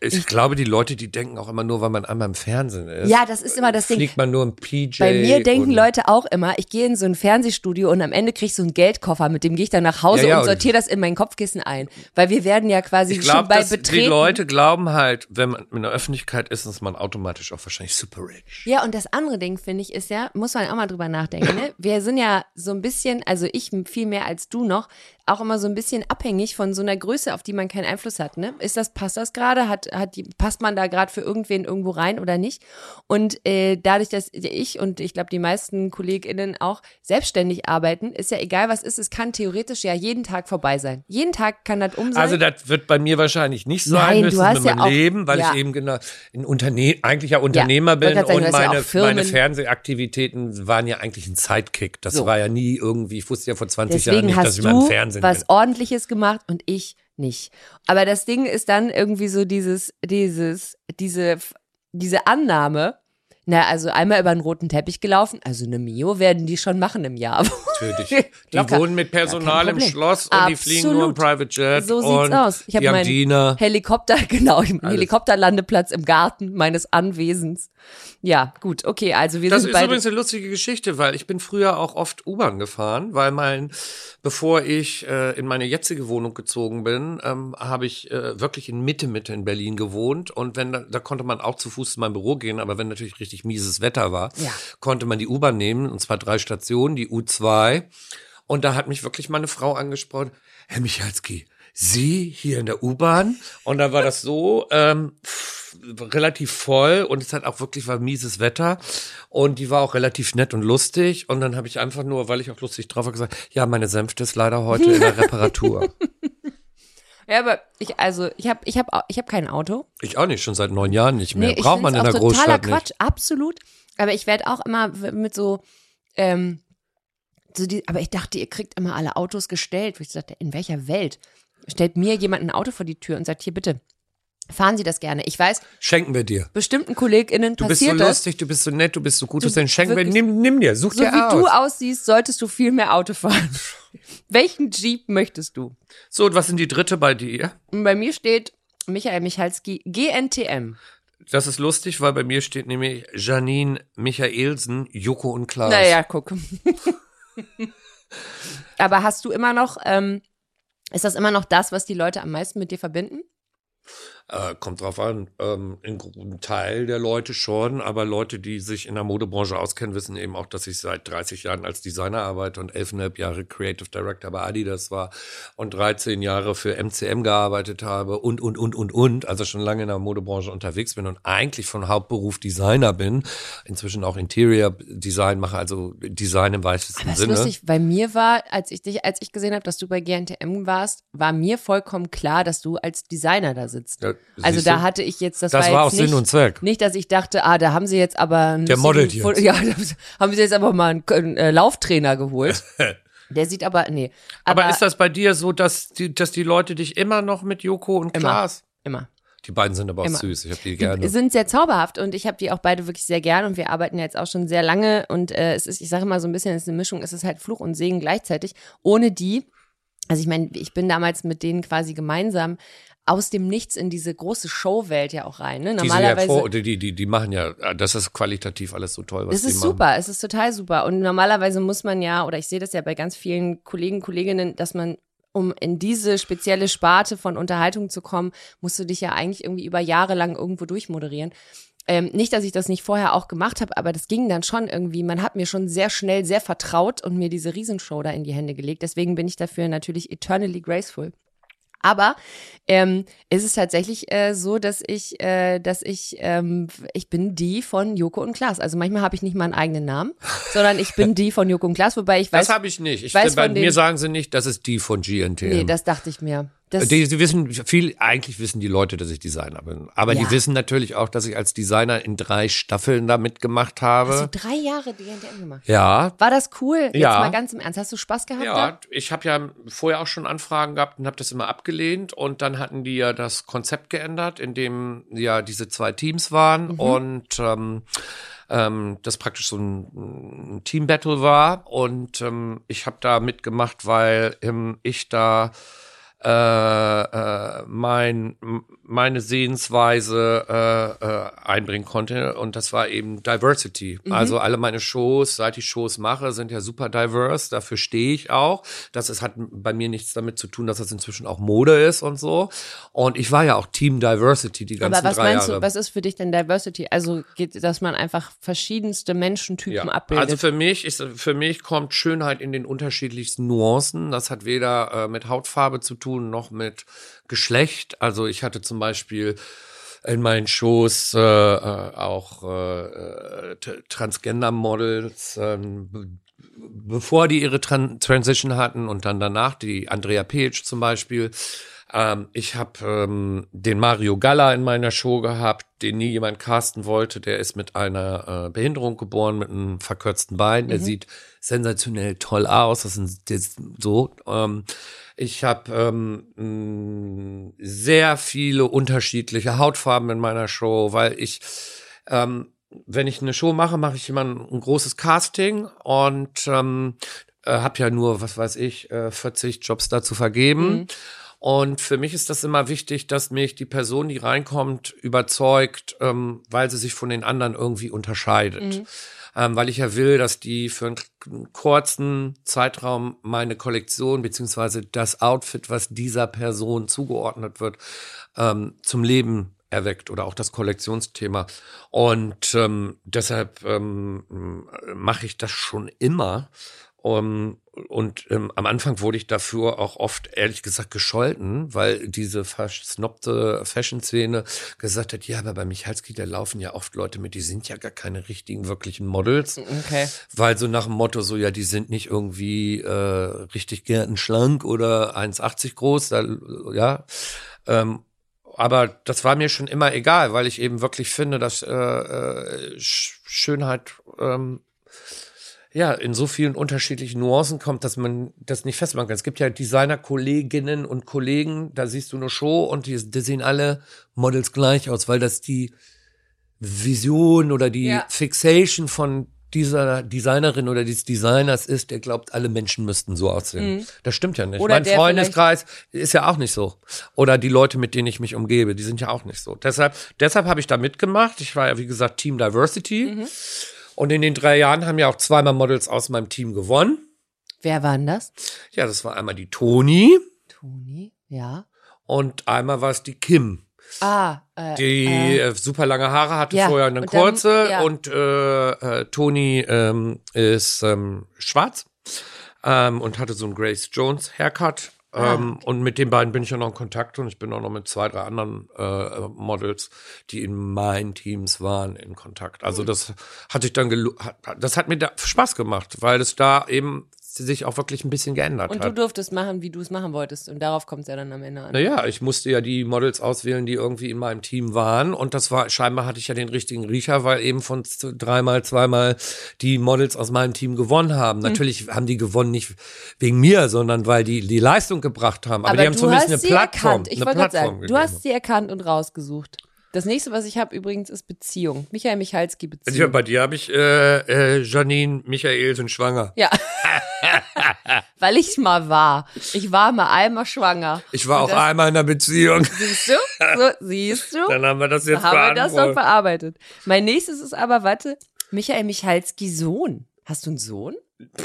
ich, glaube, die Leute, die denken auch immer nur, weil man einmal im Fernsehen ist. ja, das ist immer das Ding. Fliegt man nur im PJ. Bei mir denken Leute auch immer, ich gehe in so ein Fernsehstudio und am Ende krieg ich so einen Geldkoffer, mit dem gehe ich dann nach Hause Ja, ja, und sortiere das in mein Kopfkissen ein. Weil wir werden ja quasi Ich schon bei Betreten. die Leute glauben halt, wenn man in der Öffentlichkeit ist, ist man automatisch auch wahrscheinlich super rich. Ja, und das andere Ding, finde ich, ist ja, muss man auch mal drüber nachdenken, ne? Wir sind ja so ein bisschen, also ich viel mehr als du noch, auch immer so ein bisschen abhängig von so einer Größe, auf die man keinen Einfluss hat, ne? Ist das, passt das gerade? Hat, hat die, passt man da gerade für irgendwen irgendwo rein oder nicht? Und äh, dadurch, dass ich und ich glaube die meisten KollegInnen auch selbstständig arbeiten, ist ja egal, was ist, es kann theoretisch ja jeden Tag vorbei sein. Jeden Tag kann das um sein. Also das wird bei mir wahrscheinlich nicht sein, Nein, du höchstens hast mit ja meinem auch- Leben, weil ja. ich eben genau ein Unterne eigentlich ja Unternehmer wollte bin sagen, du und hast ja meine, meine Fernsehaktivitäten waren ja eigentlich ein Sidekick. Das So. war ja nie irgendwie, ich wusste ja vor 20 Jahren Deswegen nicht, dass ich mal im Fernsehen was bin. Ordentliches gemacht und ich nicht. Aber das Ding ist dann irgendwie so dieses, dieses, diese, diese Annahme, Na, also einmal über einen roten Teppich gelaufen. Also eine Mio werden die schon machen im Jahr. Natürlich. [LAUGHS] Die Locker. wohnen mit Personal kein im. Schloss und die fliegen nur im Absolut. Private Jet. So und sieht's aus. Ich habe meinen Diener. Helikopter, [LAUGHS] genau, ich Helikopterlandeplatz im Garten meines Anwesens. Ja, gut, okay, also wir Das sind ist beide. übrigens eine lustige Geschichte, weil ich bin früher auch oft U-Bahn gefahren, weil mein, bevor ich äh, in meine jetzige Wohnung gezogen bin, ähm, habe ich äh, wirklich in Mitte, Mitte in Berlin gewohnt und wenn da, da konnte man auch zu Fuß zu meinem Büro gehen, aber wenn natürlich richtig mieses Wetter war, Ja. konnte man die U-Bahn nehmen und zwar drei Stationen, die U2 und da hat mich wirklich meine Frau angesprochen, Herr Michalski, Sie hier in der U-Bahn und da war das so ähm, relativ voll und es hat auch wirklich war mieses Wetter und die war auch relativ nett und lustig und dann habe ich einfach nur, weil ich auch lustig drauf war, gesagt, ja, meine Sänfte ist leider heute in der [LAUGHS] Reparatur. Ja, aber ich, also, ich habe ich hab, ich hab kein Auto. Ich auch nicht, schon seit neun Jahren nicht mehr. Nee, Braucht man in der auch totaler Großstadt Quatsch, nicht. absolut. Aber ich werde auch immer mit so, ähm, so die, aber ich dachte, ihr kriegt immer alle Autos gestellt. Wo ich dachte, in welcher Welt stellt mir jemand ein Auto vor die Tür und sagt, hier bitte, fahren Sie das gerne. Ich weiß, Schenken wir dir. bestimmten KollegInnen Du bist so lustig, du bist so nett, du bist so gut, Du- deswegen schenken wir, nimm, nimm dir, such So dir wie aus. du aussiehst, solltest du viel mehr Auto fahren. [LAUGHS] Welchen Jeep möchtest du? So, und was sind die dritte bei dir? Und bei mir steht Michael Michalski, GNTM. Das ist lustig, weil bei mir steht nämlich Janine Michaelsen, Joko und Klaas. Naja, guck. [LAUGHS] Aber hast du immer noch, ähm, ist das immer noch das, was die Leute am meisten mit dir verbinden? Äh, kommt drauf an. Ähm, in einem Teil der Leute schon, aber Leute, die sich in der Modebranche auskennen, wissen eben auch, dass ich seit 30 Jahren als Designer arbeite und 11,5 Jahre Creative Director bei Adidas war und 13 Jahre für MCM gearbeitet habe und, und, und, und, und. Also schon lange in der Modebranche unterwegs bin und eigentlich von Hauptberuf Designer bin. Inzwischen auch Interior Design mache, also Design im weitesten Das ist Sinne. lustig, bei mir war, als ich dich, als ich gesehen habe, dass du bei GNTM warst, war mir vollkommen klar, dass du als Designer da sitzt. Ja, also siehst da hatte ich jetzt, das, Das war, war auch Sinn nicht, und Zweck. Nicht, dass ich dachte, ah, da haben sie jetzt aber einen Der modelt jetzt. [LAUGHS] Ja, da haben sie jetzt aber mal einen, einen äh, Lauftrainer geholt. [LAUGHS] Der sieht aber, nee. Aber, ist das bei dir so, dass die, dass die Leute dich immer noch mit Joko und Immer. Klaas? immer. Die beiden sind aber auch Immer. süß. Ich habe die Die gerne. sind sehr zauberhaft und ich habe die auch beide wirklich sehr gern und wir arbeiten jetzt auch schon sehr lange und äh, es ist, ich sage mal so ein bisschen, es ist eine Mischung, es ist halt Fluch und Segen gleichzeitig. Ohne die, also ich meine, ich bin damals mit denen quasi gemeinsam aus dem Nichts in diese große Showwelt ja auch rein. Ne? Die, sind ja Normalerweise. vor, die, die, die, machen ja, das ist qualitativ alles so toll, was Es ist machen. super, es ist total super. Und normalerweise muss man ja, oder ich sehe das ja bei ganz vielen Kollegen, Kolleginnen, dass man, um in diese spezielle Sparte von Unterhaltung zu kommen, musst du dich ja eigentlich irgendwie über Jahre lang irgendwo durchmoderieren. Ähm, nicht, dass ich das nicht vorher auch gemacht habe, aber das ging dann schon irgendwie. Man hat mir schon sehr schnell sehr vertraut und mir diese Riesenshow da in die Hände gelegt. Deswegen bin ich dafür natürlich eternally graceful. Aber ähm, es ist tatsächlich äh, so, dass ich, äh, dass ich, ähm, ich bin die von Joko und Klaas. Also manchmal habe ich nicht mal einen eigenen Namen, sondern ich bin die von Joko und Klaas, wobei ich weiß, Das habe ich nicht. Ich, weiß bei mir sagen sie nicht, das ist die von GNTM. nee, das dachte ich mir. Das, die, die wissen viel, eigentlich wissen die Leute, dass ich Designer bin. Aber Ja. die wissen natürlich auch, dass ich als Designer in drei Staffeln da mitgemacht habe. hast du drei Jahre DNTM gemacht? ja, War das cool? Jetzt Ja. mal ganz im Ernst. Hast du Spaß gehabt? Ja, Da? ich habe ja vorher auch schon Anfragen gehabt und habe das immer abgelehnt. Und dann hatten die ja das Konzept geändert, in dem ja diese zwei Teams waren und ähm, ähm, das praktisch so ein, ein Team-Battle war. Und ähm, ich habe da mitgemacht, weil ähm, ich da äh, äh, mein, meine Sehensweise äh, äh, einbringen konnte. Und das war eben Diversity. Also alle meine Shows, seit ich Shows mache, sind ja super diverse. Dafür stehe ich auch. Das ist, hat bei mir nichts damit zu tun, dass das inzwischen auch Mode ist und so. Und ich war ja auch Team Diversity die ganzen Aber was drei meinst Jahre. du, was ist für dich denn Diversity? Also geht, dass man einfach verschiedenste Menschentypen abbildet. Also für mich ist, für mich kommt Schönheit in den unterschiedlichsten Nuancen. Das hat weder äh, mit Hautfarbe zu tun noch mit Geschlecht. Also ich hatte zum Beispiel in meinen Shows äh, äh, auch äh, äh, Transgender-Models, ähm, be- bevor die ihre Tran Transition hatten und dann danach, die Andrea Page zum Beispiel. Ähm, ich habe ähm, den Mario Galla in meiner Show gehabt, den nie jemand casten wollte. Der ist mit einer äh, Behinderung geboren, mit einem verkürzten Bein. Der sieht sensationell toll aus. Das ist, das ist so. Ähm, ich habe ähm, mh, sehr viele unterschiedliche Hautfarben in meiner Show, weil ich ähm, wenn ich eine Show mache, mache ich immer ein, ein großes Casting und ähm, äh, habe ja nur, was weiß ich, äh, 40 Jobs da zu vergeben. Mhm. Und für mich ist das immer wichtig, dass mich die Person, die reinkommt, überzeugt, ähm, weil sie sich von den anderen irgendwie unterscheidet. Mhm. Ähm, weil ich ja will, dass die für einen kurzen Zeitraum meine Kollektion beziehungsweise das Outfit, was dieser Person zugeordnet wird, ähm, zum Leben erweckt oder auch das Kollektionsthema. Und ähm, deshalb ähm, mache ich das schon immer. Um, und ähm, am Anfang wurde ich dafür auch oft, ehrlich gesagt, gescholten, weil diese versnobte Fashion-Szene gesagt hat, ja, aber bei Michalski, da laufen ja oft Leute mit, die sind ja gar keine richtigen, wirklichen Models. Okay. Weil so nach dem Motto so, ja, die sind nicht irgendwie äh, richtig gärtenschlank oder 1,80 groß, da, ja. Ähm, aber das war mir schon immer egal, weil ich eben wirklich finde, dass äh, äh, Sch- Schönheit ähm, ja in so vielen unterschiedlichen Nuancen kommt, dass man das nicht festmachen kann. Es gibt ja Designer-Kolleginnen und Kollegen, da siehst du eine Show und die, die sehen alle Models gleich aus, weil das die Vision oder die Ja. Fixation von dieser Designerin oder des Designers ist, der glaubt, alle Menschen müssten so aussehen. Das stimmt ja nicht. Mhm. Oder mein Freundeskreis ist ja auch nicht so. Oder die Leute, mit denen ich mich umgebe, die sind ja auch nicht so. Deshalb, deshalb habe ich da mitgemacht. Ich war ja, wie gesagt, Team Diversity. Mhm. Und in den drei Jahren haben ja auch zweimal Models aus meinem Team gewonnen. Wer war denn das? Ja, das war einmal die Toni Toni, ja. und einmal war es die Kim. Ah, äh, Die äh, super lange Haare hatte ja, vorher eine und dann- kurze ja. und äh, äh, Toni ähm, ist ähm, schwarz ähm, und hatte so einen Grace Jones Haircut. Ah, Ähm, Und mit den beiden bin ich ja noch in Kontakt und ich bin auch noch mit zwei, drei anderen äh, Models, die in meinen Teams waren, in Kontakt. Hm. Also das hatte ich dann, das hat mir da Spaß gemacht, weil es da eben sich auch wirklich ein bisschen geändert und hat. du durftest machen, wie du es machen wolltest. Und darauf kommt es ja dann am Ende an. Naja, ich musste ja die Models auswählen, die irgendwie in meinem Team waren. Und das war, scheinbar hatte ich ja den richtigen Riecher, weil eben von dreimal, zweimal die Models aus meinem Team gewonnen haben. Hm. Natürlich haben die gewonnen nicht wegen mir, sondern weil die die Leistung gebracht haben. Aber, die haben du zumindest hast eine sie Plattform. erkannt. Ich eine wollte gerade Plattform sagen, du hast sie erkannt und rausgesucht. Das nächste, was ich habe übrigens, ist Beziehung. Michael Michalski Ja, Beziehung. bei dir habe ich äh, äh, Janine Michael sind schwanger. Ja. [LAUGHS] [LAUGHS] Weil ich mal war. Ich war mal einmal schwanger. Ich war Und auch das- einmal in einer Beziehung. Siehst du? So, siehst du? Dann haben wir das jetzt haben wir das beantwortet. bearbeitet. Mein nächstes ist aber, warte, Michael Michalski Sohn. Hast du einen Sohn? [LAUGHS]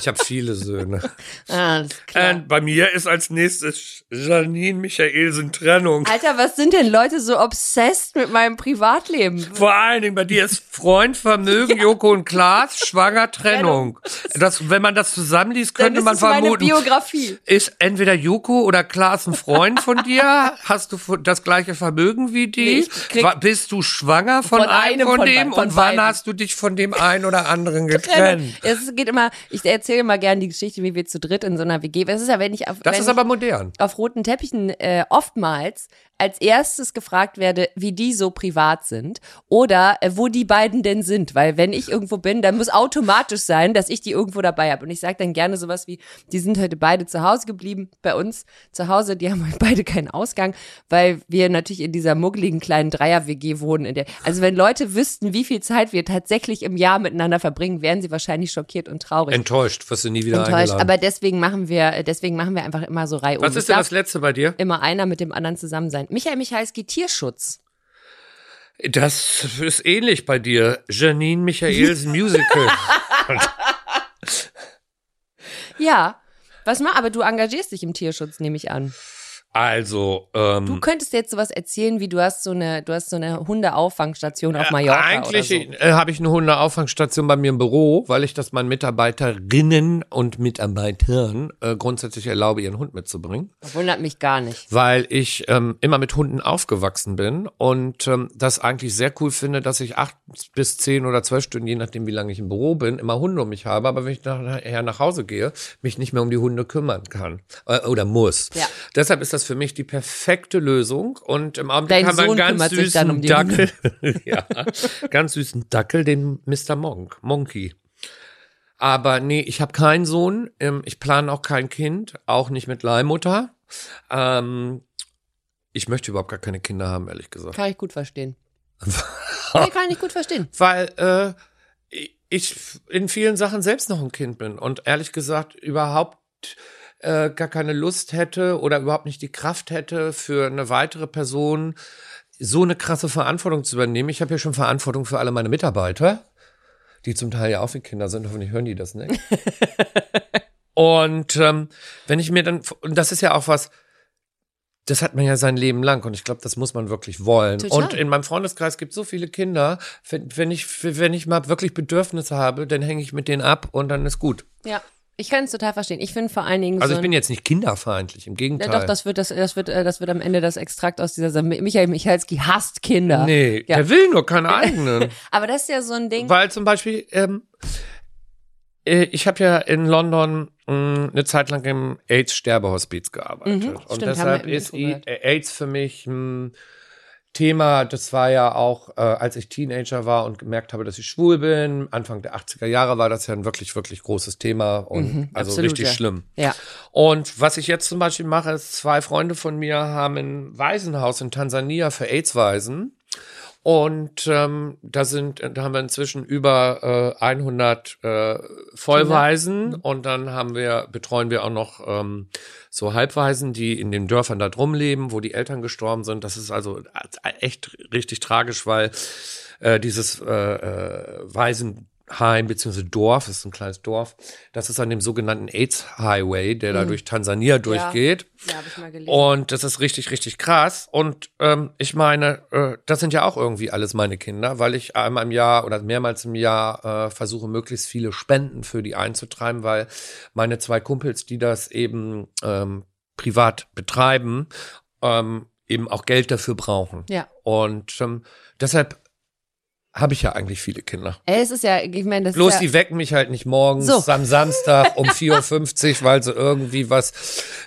Ich habe viele Söhne. [LAUGHS] Ah, das ist klar. Und bei mir ist als nächstes Janine Michaelsen Trennung. Alter, was sind denn Leute so obsessed mit meinem Privatleben? Vor allen Dingen bei dir ist Freund, Vermögen, [LAUGHS] Joko und Klaas, schwanger Trennung. Das, wenn man das zusammenliest, Dann könnte ist man es meine vermuten, Biografie. ist entweder Joko oder Klaas ein Freund von [LAUGHS] dir? Hast du das gleiche Vermögen wie die? Nee, Bist du schwanger von, Von einem einem von, von dem? be- von und wann beiden. hast du dich von dem einen oder anderen getrennt? Es geht immer, ich erzähle immer gerne die Geschichte, wie wir zu dritt in so einer WG. Es ist ja, wenn ich auf, Das ist aber modern. auf roten Teppichen äh, oftmals als erstes gefragt werde, wie die so privat sind oder äh, wo die beiden denn sind. Weil wenn ich irgendwo bin, dann muss automatisch sein, dass ich die irgendwo dabei habe. Und ich sage dann gerne sowas wie, die sind heute beide zu Hause geblieben, bei uns zu Hause, die haben [LAUGHS] beide keinen Ausgang, weil wir natürlich in dieser muggeligen kleinen Dreier-WG wohnen. In der, also wenn Leute wüssten, wie viel Zeit wir tatsächlich im Jahr miteinander verbringen, wären sie wahrscheinlich schockiert und traurig. Enttäuscht, wirst du nie wieder enttäuscht. eingeladen. Aber deswegen machen wir, deswegen machen wir einfach immer so Reihe Was ist denn das letzte bei dir? immer einer mit dem anderen zusammen sein. Michael Michalski Tierschutz. Das ist ähnlich bei dir. Janine Michaels Musical. [LAUGHS] Ja. Was mal, aber du engagierst dich im Tierschutz, nehme ich an. Also, ähm, Du könntest jetzt sowas erzählen, wie du hast so eine, du hast so eine Hundeauffangstation auf Mallorca Eigentlich oder so. äh, habe ich eine Hundeauffangstation bei mir im Büro, weil ich das meinen Mitarbeiterinnen und Mitarbeitern äh, grundsätzlich erlaube, ihren Hund mitzubringen. Wundert mich gar nicht. Weil ich ähm, immer mit Hunden aufgewachsen bin und ähm, das eigentlich sehr cool finde, dass ich acht bis zehn oder zwölf Stunden, je nachdem wie lange ich im Büro bin, immer Hunde um mich habe, aber wenn ich nachher nach Hause gehe, mich nicht mehr um die Hunde kümmern kann äh, oder muss. Ja. Deshalb ist das für mich die perfekte Lösung und im Augenblick haben wir einen ganz süßen um Dackel. [LAUGHS] ja, ganz süßen Dackel, den Mr. Monk, Monkey. Aber nee, ich habe keinen Sohn, ähm, ich plane auch kein Kind, auch nicht mit Leihmutter. Ähm, ich möchte überhaupt gar keine Kinder haben, ehrlich gesagt. Kann ich gut verstehen. [LAUGHS] Nee, kann ich gut verstehen. weil äh, ich in vielen Sachen selbst noch ein Kind bin und ehrlich gesagt überhaupt äh, gar keine Lust hätte oder überhaupt nicht die Kraft hätte, für eine weitere Person so eine krasse Verantwortung zu übernehmen. Ich habe ja schon Verantwortung für alle meine Mitarbeiter, die zum Teil ja auch wie Kinder sind. Hoffentlich hören die das nicht. [LAUGHS] und ähm, wenn ich mir dann, und das ist ja auch was, das hat man ja sein Leben lang und ich glaube, das muss man wirklich wollen. Total. Und in meinem Freundeskreis gibt es so viele Kinder, wenn, wenn ich wenn ich mal wirklich Bedürfnisse habe, dann hänge ich mit denen ab und dann ist gut. Ja, ich kann es total verstehen. Ich finde vor allen Dingen Also so ich bin jetzt nicht kinderfeindlich, im Ja, Gegenteil. doch, das wird, das, das wird, äh, das wird am Ende das Extrakt aus dieser Sache. Michael Michalski hasst Kinder. nee, Ja. der will nur keine eigenen. [LAUGHS] Aber das ist ja so ein Ding. Weil zum Beispiel, ähm, äh, ich habe ja in London mh, eine Zeit lang im AIDS-Sterbehospiz gearbeitet. Mhm, und stimmt, deshalb ist äh, AIDS für mich ein Thema, das war ja auch, äh, als ich Teenager war und gemerkt habe, dass ich schwul bin. Anfang der 80er Jahre war das ja ein wirklich, wirklich großes Thema und Mhm, also absolut, richtig ja. schlimm. Ja. Und was ich jetzt zum Beispiel mache, ist, zwei Freunde von mir haben ein Waisenhaus in Tansania für AIDS-Waisen. Und ähm, da sind, da haben wir inzwischen über äh, 100 äh, Vollwaisen und dann haben wir betreuen wir auch noch ähm, so Halbwaisen, die in den Dörfern da drum leben, wo die Eltern gestorben sind. Das ist also echt richtig tragisch, weil äh, dieses äh, äh, Waisenheim beziehungsweise Dorf, das ist ein kleines Dorf, das ist an dem sogenannten AIDS Highway, der da durch Tansania durchgeht. Ja, habe ich mal gelesen. Und das ist richtig, richtig krass. Und ähm, ich meine, äh, das sind ja auch irgendwie alles meine Kinder, weil ich einmal im Jahr oder mehrmals im Jahr äh, versuche, möglichst viele Spenden für die einzutreiben, weil meine zwei Kumpels, die das eben ähm, privat betreiben, ähm, eben auch Geld dafür brauchen. Ja. Und ähm, deshalb habe ich ja eigentlich viele Kinder. Ey, es ist ja, ich meine, das Bloß ist ja, die wecken mich halt nicht morgens So. am Samstag um [LAUGHS] 4.50 Uhr, weil sie irgendwie was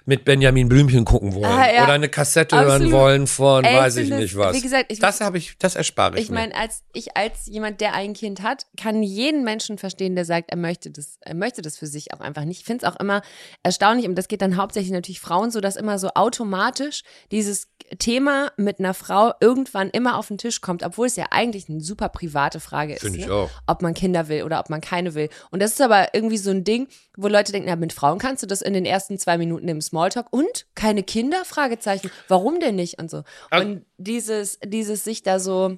mit Benjamin Blümchen gucken wollen. Ah, ja. Oder eine Kassette hören Absolut. wollen von Ey, weiß ich finde nicht was. wie gesagt, ich- das habe ich, das erspare ich, Ich meine, als ich als jemand, der ein Kind hat, kann jeden Menschen verstehen, der sagt, er möchte das, er möchte das für sich auch einfach nicht. Ich finde es auch immer erstaunlich, und das geht dann hauptsächlich natürlich Frauen so, dass immer so automatisch dieses Thema mit einer Frau irgendwann immer auf den Tisch kommt, obwohl es ja eigentlich eine super private Frage ist. Ne? Ob man Kinder will oder ob man keine will. Und das ist aber irgendwie so ein Ding, wo Leute denken, na, mit Frauen kannst du das in den ersten zwei Minuten im Smalltalk und keine Kinder? Fragezeichen. Warum denn nicht? Und so. Und dieses, dieses sich da so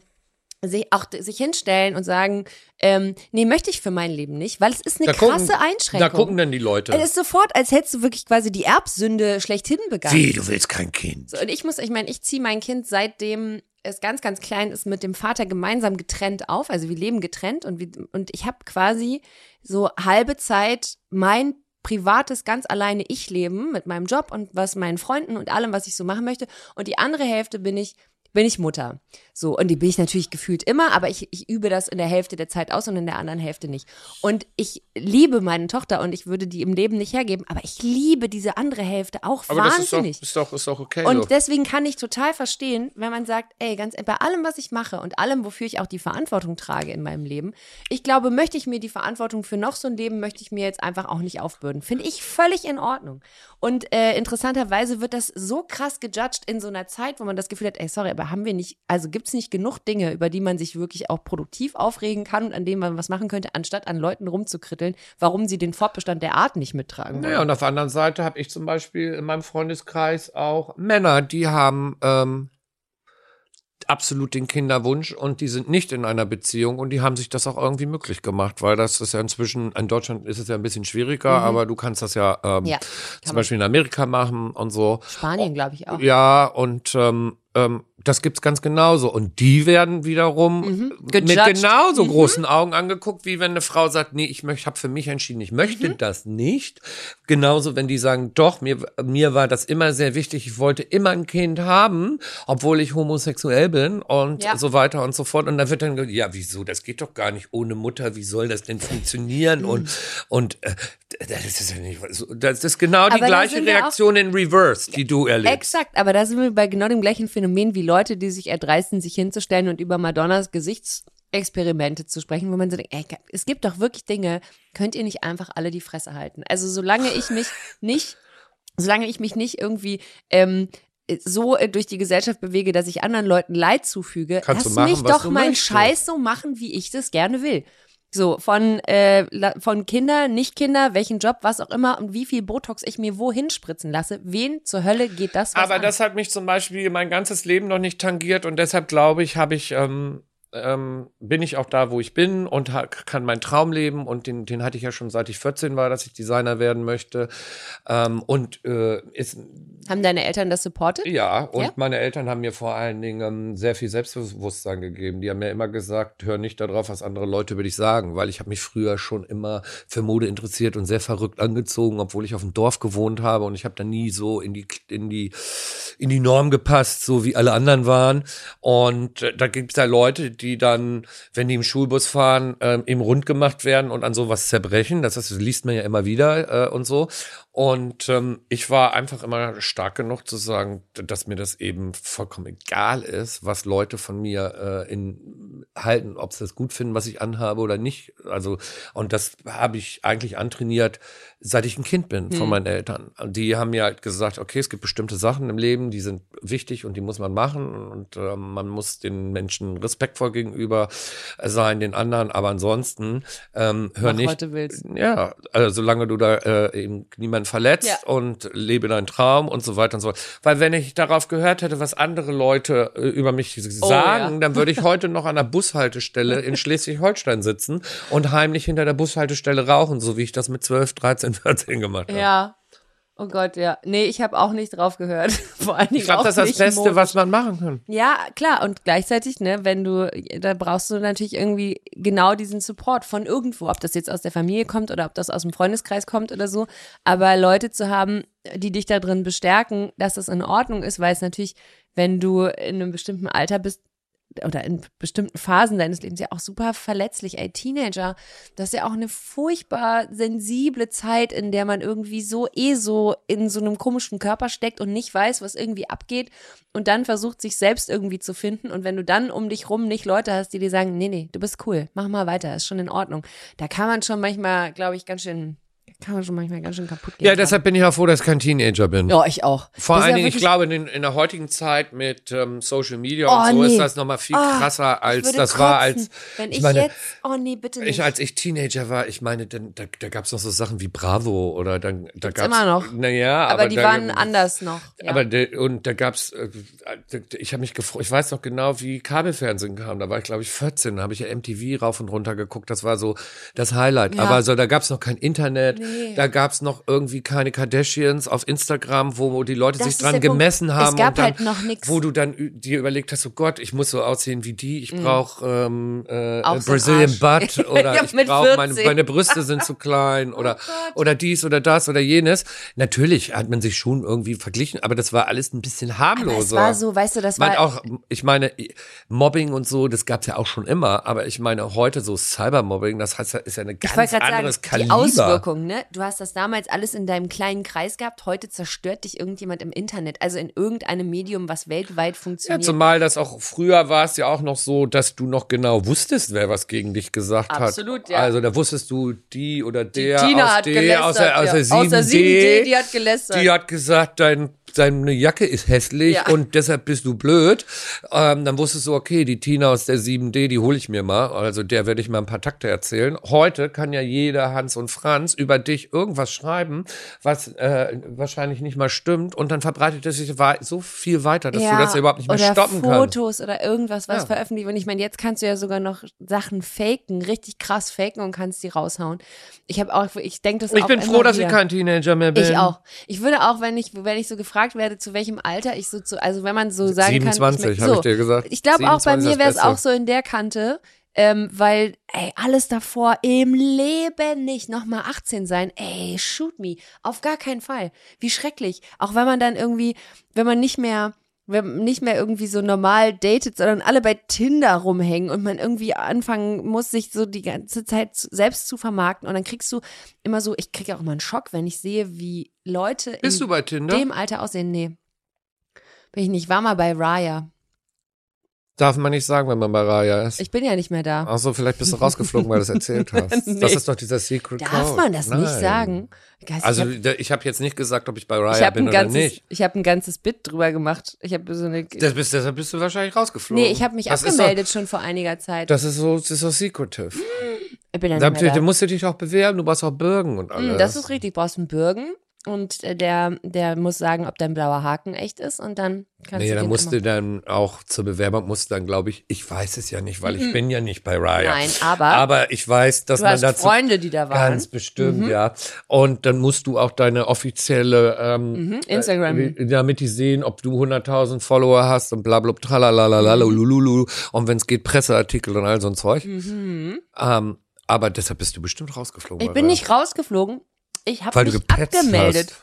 sich auch sich hinstellen und sagen, ähm, nee, möchte ich für mein Leben nicht, weil es ist eine Da gucken- krasse Einschränkung. Da gucken dann die Leute. es ist sofort, als hättest du wirklich quasi die Erbsünde schlechthin begangen. Wie, du willst kein Kind? So, und ich muss, ich meine, ich ziehe mein Kind seitdem es ganz, ganz klein ist, mit dem Vater gemeinsam getrennt auf. Also wir leben getrennt und, wir, und ich habe quasi so halbe Zeit mein privates, ganz alleine Ich-Leben mit meinem Job und was meinen Freunden und allem, was ich so machen möchte. Und die andere Hälfte bin ich bin ich Mutter. So, und die bin ich natürlich gefühlt immer, aber ich, ich übe das in der Hälfte der Zeit aus und in der anderen Hälfte nicht. Und ich liebe meine Tochter und ich würde die im Leben nicht hergeben, aber ich liebe diese andere Hälfte auch Aber das ist doch, wahnsinnig. ist doch, ist doch okay. Und so. deswegen kann ich total verstehen, wenn man sagt, ey, ganz bei allem, was ich mache und allem, wofür ich auch die Verantwortung trage in meinem Leben, ich glaube, möchte ich mir die Verantwortung für noch so ein Leben, möchte ich mir jetzt einfach auch nicht aufbürden. Finde ich völlig in Ordnung. Und äh, interessanterweise wird das so krass gejudged in so einer Zeit, wo man das Gefühl hat, ey, sorry, aber haben wir nicht, also gibt es nicht genug Dinge, über die man sich wirklich auch produktiv aufregen kann und an denen man was machen könnte, anstatt an Leuten rumzukritteln, warum sie den Fortbestand der Art nicht mittragen wollen. Naja, und auf der anderen Seite habe ich zum Beispiel in meinem Freundeskreis auch Männer, die haben ähm, absolut den Kinderwunsch und die sind nicht in einer Beziehung und die haben sich das auch irgendwie möglich gemacht, weil das ist ja inzwischen, in Deutschland ist es ja ein bisschen schwieriger, aber du kannst das ja, ähm, Mhm. Ja, zum. Beispiel in Amerika machen und so. Spanien, glaube ich auch. Ja, und ähm, ähm, das gibt's ganz genauso. Und die werden wiederum mit Gejudged. genauso Mhm. großen Augen angeguckt, wie wenn eine Frau sagt, nee, ich möchte, habe für mich entschieden, ich möchte Mhm. das nicht. Genauso, wenn die sagen, doch, mir, mir war das immer sehr wichtig, ich wollte immer ein Kind haben, obwohl ich homosexuell bin und Ja. so weiter und so fort. Und dann wird dann, gesagt, ja, wieso, das geht doch gar nicht ohne Mutter, wie soll das denn funktionieren? Mhm. Und, und äh, das ist ja nicht, das ist genau die Aber gleiche Reaktion in Reverse, die du erlebst. Exakt, aber da sind wir bei genau dem gleichen Phänomen wie Leute, die sich erdreisten, sich hinzustellen und über Madonnas Gesichtsexperimente zu sprechen, wo man so denkt, ey, es gibt doch wirklich Dinge, könnt ihr nicht einfach alle die Fresse halten. Also solange ich mich [LAUGHS] nicht, solange ich mich nicht irgendwie ähm, äh, so äh, durch die Gesellschaft bewege, dass ich anderen Leuten Leid zufüge, Kannst lass machen, mich doch meinen. Scheiß so machen, wie ich das gerne will. So, von, äh, von Kinder, nicht Kinder, welchen Job, was auch immer und wie viel Botox ich mir wohin spritzen lasse. Wen zur Hölle geht das Aber an? das hat mich zum Beispiel mein ganzes Leben noch nicht tangiert und deshalb glaube ich, habe ich, ähm, ähm, bin ich auch da, wo ich bin und kann meinen Traum leben und den, den hatte ich ja schon seit ich 14 war, dass ich Designer werden möchte. Ähm, und äh, ist, Haben deine Eltern das supportet? ja, und Ja? meine Eltern haben mir vor allen Dingen ähm, sehr viel Selbstbewusstsein gegeben. Die haben mir immer gesagt, hör nicht darauf, was andere Leute über dich sagen, weil ich habe mich früher schon immer für Mode interessiert und sehr verrückt angezogen, obwohl ich auf dem Dorf gewohnt habe und ich habe da nie so in die in die in die Norm gepasst, so wie alle anderen waren. Und äh, da gibt es da Leute, die dann, wenn die im Schulbus fahren, ähm, eben rund gemacht werden und an sowas zerbrechen. Das, heißt, das liest man ja immer wieder äh, und so. Und ähm, ich war einfach immer stark genug zu sagen, dass mir das eben vollkommen egal ist, was Leute von mir äh, in, halten, ob sie das gut finden, was ich anhabe oder nicht. Also, und das habe ich eigentlich antrainiert, seit ich ein Kind bin von meinen Eltern. Die haben mir halt gesagt, okay, es gibt bestimmte Sachen im Leben, die sind wichtig und die muss man machen. Und ähm, man muss den Menschen respektvoll gegenüber sein, den anderen. Aber ansonsten ähm, hör Mach, nicht. was du willst. Ja, also solange du da äh, eben niemanden verletzt Ja. und lebe deinen Traum und so weiter und so fort. Weil wenn ich darauf gehört hätte, was andere Leute äh, über mich sagen, ja. dann würde ich [LAUGHS] heute noch an der Bushaltestelle in Schleswig-Holstein sitzen und heimlich hinter der Bushaltestelle rauchen, so wie ich das mit 12, 13, 14 gemacht habe. Ja. Oh Gott, ja. Nee, ich habe auch nicht drauf gehört. [LAUGHS] Vor allen Dingen Ich glaube, das ist das Beste, modisch. was man machen kann. Ja, klar. Und gleichzeitig, ne, wenn du, da brauchst du natürlich irgendwie genau diesen Support von irgendwo, ob das jetzt aus der Familie kommt oder ob das aus dem Freundeskreis kommt oder so. Aber Leute zu haben, die dich da drin bestärken, dass das in Ordnung ist, weil es natürlich, wenn du in einem bestimmten Alter bist, oder in bestimmten Phasen deines Lebens ja auch super verletzlich. Ey, Teenager, das ist ja auch eine furchtbar sensible Zeit, in der man irgendwie so eh so in so einem komischen Körper steckt und nicht weiß, was irgendwie abgeht und dann versucht, sich selbst irgendwie zu finden. Und wenn du dann um dich rum nicht Leute hast, die dir sagen, nee, nee, du bist cool, mach mal weiter, ist schon in Ordnung. Da kann man schon manchmal, glaube ich, ganz schön, kann man schon manchmal ganz schön kaputt gehen. Ja, deshalb bin ich auch froh, dass ich kein Teenager bin. Ja, ich auch. Vor allen ja Dingen, ich glaube, in, in der heutigen Zeit mit ähm, Social Media Oh, und so nee. ist das nochmal viel Oh, krasser, ich als das war, kotzen, als Wenn ich, meine, jetzt, oh nee, bitte nicht. Ich, als ich Teenager war, ich meine, dann, da, da gab es noch so Sachen wie Bravo oder dann da gab's immer noch. Naja, aber, aber, die da, waren anders noch. Ja. Aber de, und da gab's, äh, ich habe mich gefreut, ich weiß noch genau, wie Kabelfernsehen kam. Da war ich, glaube ich, 14, da habe ich ja MTV rauf und runter geguckt. Das war so das Highlight. Ja. Aber so, da gab's noch kein Internet, Nee. Da gab's noch irgendwie keine Kardashians auf Instagram, wo die Leute Das sich dran der Punkt. gemessen Es haben. gab und dann, halt noch nix. Wo du dann dir überlegt hast, oh Gott, ich muss so aussehen wie die, ich brauch ähm, äh, Brazilian. Butt [LAUGHS] oder Ja, ich brauch meine, 14. meine Brüste sind zu klein [LAUGHS] oder, oder dies oder das oder jenes. Natürlich hat man sich schon irgendwie verglichen, aber das war alles ein bisschen aber harmloser. es war so, weißt du, das Man war auch, ich meine, Mobbing und so, das gab's ja auch schon immer, aber ich meine, heute so Cybermobbing, das heißt, ist ja ein Ich ganz anderes sagen, Kaliber. die Auswirkungen, ne? Du hast das damals alles in deinem kleinen Kreis gehabt, heute zerstört dich irgendjemand im Internet, also in irgendeinem Medium, was weltweit Ja, funktioniert. zumal das auch früher war es ja auch noch so, dass du noch genau wusstest, wer was gegen dich gesagt Absolut, hat. ja. Also da wusstest du, die oder der Tina aus hat der, gelästert, aus der, aus ja. der 7D, Aus der 7D, die hat gelästert. Die hat gesagt, dein, deine Jacke ist hässlich Ja. und deshalb bist du blöd. Ähm, dann wusstest du, okay, die Tina aus der 7D, die hole ich mir mal. Also der werde ich mal ein paar Takte erzählen. Heute kann ja jeder Hans und Franz über dich irgendwas schreiben, was äh, wahrscheinlich nicht mal stimmt und dann verbreitet es sich so viel weiter, dass du das ja überhaupt nicht mehr stoppen kannst. Fotos oder irgendwas, was Ja. veröffentlicht. Und ich meine, jetzt kannst du ja sogar noch Sachen faken, richtig krass faken und kannst die raushauen. Ich habe auch, ich denke das Ich auch bin immer froh, dass wieder. ich kein Teenager mehr bin. Ich auch. Ich würde auch, wenn ich, wenn ich so gefragt werde, zu welchem Alter ich so zu, also wenn man so sagen 27, kann. hab ich dir gesagt. Ich glaube auch bei 27 mir wäre es auch so in der Kante, ähm, weil, ey, alles davor im Leben nicht nochmal 18 sein, ey, shoot me. Auf gar keinen Fall. Wie schrecklich. Auch wenn man dann irgendwie, wenn man nicht mehr, wenn nicht mehr irgendwie so normal datet, sondern alle bei Tinder rumhängen und man irgendwie anfangen muss, sich so die ganze Zeit selbst zu vermarkten. Und dann kriegst du immer so, ich kriege auch immer einen Schock, wenn ich sehe, wie Leute Bist in du bei Tinder? dem Alter aussehen. Nee. Bin ich nicht. War mal bei Raya. Darf man nicht sagen, wenn man bei Raya ist. Ich bin ja nicht mehr da. Ach so, vielleicht bist du rausgeflogen, weil du es erzählt [LAUGHS] hast. Nee. Das ist doch dieser Secret Darf Code. man das nicht Nein. sagen? Geist, Also ich habe da- ich habe jetzt nicht gesagt, ob ich bei ich Raya hab bin ein oder ganzes, nicht. ich habe ein ganzes Bit drüber gemacht. Ich habe so eine. Das bist, deshalb bist du wahrscheinlich rausgeflogen. nee, ich habe mich das abgemeldet schon vor einiger Zeit. Das ist so, das ist so secretive. ich bin ja Da, nicht mehr da da. musst du dich auch bewerben, du brauchst auch Bürgen und alles. Mm, Das ist richtig. Du brauchst einen Bürgen und äh, der, der muss sagen, ob dein blauer Haken echt ist und dann kannst Nee, du da den musst du dann auch zur Bewerbung musst du dann, glaube ich, ich weiß es ja nicht, weil ich bin ja nicht bei Raya. Nein, aber Aber ich weiß, dass du man hast dazu Freunde, die da waren. Mhm. ganz bestimmt, ja. Und dann musst du auch deine offizielle ähm, Mhm, Instagram. äh, damit die sehen, ob du 100.000 Follower hast und bla bla tralalalala, Mhm. Und wenn es geht, Presseartikel und all so ein Zeug. Mhm. Ähm, aber deshalb bist du bestimmt rausgeflogen. Ich bin nicht rausgeflogen. Ich habe mich abgemeldet. hast.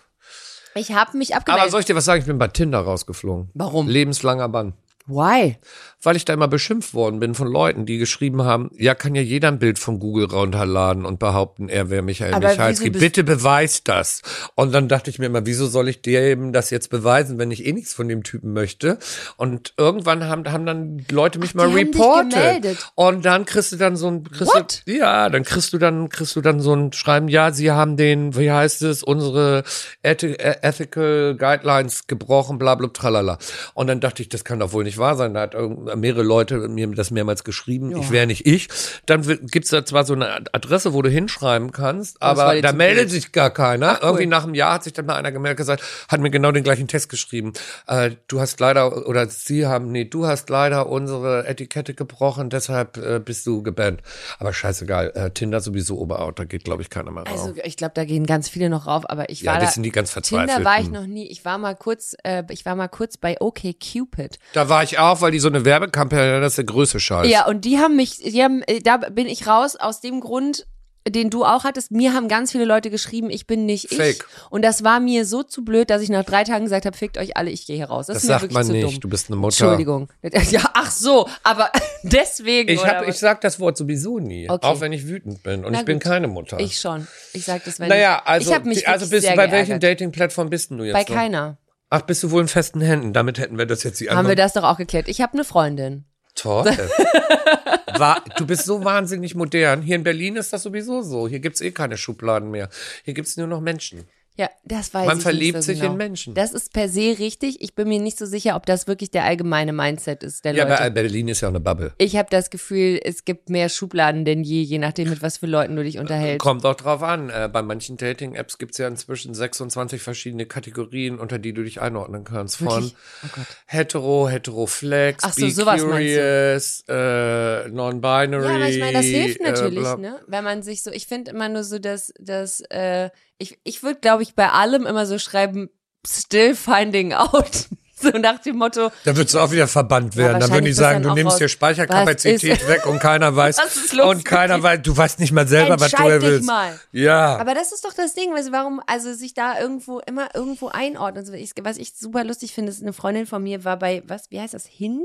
Ich habe mich abgemeldet. Aber soll ich dir was sagen? Ich bin bei Tinder rausgeflogen. Warum? Lebenslanger Bann. Why? Weil ich da immer beschimpft worden bin von Leuten, die geschrieben haben, ja, kann ja jeder ein Bild von Google runterladen und behaupten, er wäre Michael Aber Michalski. Bitte beweis das. Und dann dachte ich mir immer, wieso soll ich dir eben das jetzt beweisen, wenn ich eh nichts von dem Typen möchte? Und irgendwann haben, haben dann Leute mich mal haben dich reportet. Und dann kriegst du dann so ein, kriegst What? Du, ja, dann kriegst du dann, kriegst du dann so ein Schreiben, ja, sie haben den, wie heißt es, unsere Ethi- äh, Ethical Guidelines gebrochen, bla, bla, tralala. Und dann dachte ich, das kann doch wohl nicht wahr sein. Da hat irgend- mehrere Leute mir das mehrmals geschrieben. Ich wäre nicht ich. Dann wi- gibt's da zwar so eine Adresse, wo du hinschreiben kannst, aber da meldet sich gar keiner. Ach, cool. Irgendwie nach einem Jahr hat sich dann mal einer gemeldet gesagt, hat mir genau den gleichen Text geschrieben. Äh, du hast leider, oder sie haben, nee, du hast leider unsere Etikette gebrochen, deshalb äh, bist du gebannt. Aber scheißegal, äh, Tinder sowieso Oberout, da geht, glaube ich, keiner mehr rauf. Also ich glaube, da gehen ganz viele noch rauf, aber ich Ja, war das da, sind die ganz Verzweifelten. Tinder war ich noch nie. Ich war mal kurz, äh, ich war mal kurz bei OkCupid. da war ich auch, weil die so eine Werbekampagne, das ist der größte Scheiß. Ja, und die haben mich, die haben, äh, da bin ich raus aus dem Grund, den du auch hattest. Mir haben ganz viele Leute geschrieben, ich bin nicht Fake. ich. Und das war mir so zu blöd, dass ich nach drei Tagen gesagt habe, fickt euch alle, ich gehe hier raus. Das, Das ist mir sagt wirklich man zu nicht. dumm. Du bist eine Mutter. Entschuldigung. [LAUGHS] Ja, ach so, aber [LAUGHS] deswegen. Ich, hab, ich sag das Wort sowieso nie, Okay. auch wenn ich wütend bin. Und Na ich bin gut. keine Mutter. Ich schon. Ich sag das, wenn naja, ich, also, ich die, also wirklich bist bei welchen. Dating-Plattformen bist du jetzt? Bei noch? keiner. Ach, bist du wohl in festen Händen? Damit hätten wir das jetzt die Haben wir das doch auch geklärt. Ich habe eine Freundin. Toll. [LAUGHS] War, du bist so wahnsinnig modern. Hier in Berlin ist das sowieso so. Hier gibt's eh keine Schubladen mehr. Hier gibt's nur noch Menschen. Ja, das weiß Man ich verliebt nicht so sich genau. in Menschen. Das ist per se richtig. Ich bin mir nicht so sicher, ob das wirklich der allgemeine Mindset ist der Ja, Leute. aber Berlin ist ja auch eine Bubble. ich habe das Gefühl, es gibt mehr Schubladen denn je, je nachdem, mit was für Leuten du dich unterhältst. Kommt auch drauf an. Äh, bei manchen Dating-Apps gibt's ja inzwischen 26 verschiedene Kategorien, unter die du dich einordnen kannst. Von? Oh hetero, hetero-flex, Ach so, be sowas curious, äh, non-binary. Ja, aber ich meine, das hilft äh, natürlich, bla- ne? Wenn man sich so, ich finde immer nur so, dass, dass äh, ich, ich würde, glaube ich, bei allem immer so schreiben, still finding out. [LAUGHS] So nach dem Motto, Da würdest du auch wieder verbannt werden. dann würden die sagen, du nimmst dir Speicherkapazität weg und keiner [LAUGHS] weiß. Was ist los und keiner weiß, du weißt nicht mal selber, was du willst. mal. Ja. Aber das ist doch das Ding, du, warum, also sich da irgendwo, immer irgendwo einordnen. So, ich, was ich super lustig finde, ist, eine Freundin von mir war bei, was, wie heißt das, Hinge?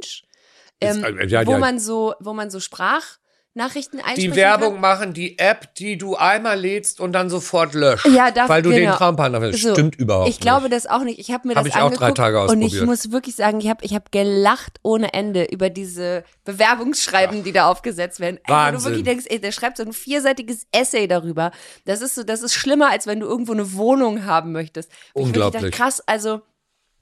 Ähm, Ist, äh, ja, wo ja. man so, wo man so Sprachnachrichten einsprechen die Werbung kann. machen, die App, die du einmal lädst und dann sofort löscht. Ja, darf, weil du den genau. Traumpartner willst. So, Stimmt überhaupt Ich glaube nicht. das auch nicht. Ich habe mir Hab das ich auch drei angeguckt Tage und ich ausprobiert. muss wirklich sagen, ich habe ich hab gelacht ohne Ende über diese Bewerbungsschreiben, die da aufgesetzt werden. Ey, wo du Wahnsinn. wirklich denkst, ey, der schreibt so ein vierseitiges Essay darüber. Das ist so, das ist schlimmer, als wenn du irgendwo eine Wohnung haben möchtest. Wo ich Unglaublich. dachte, krass, also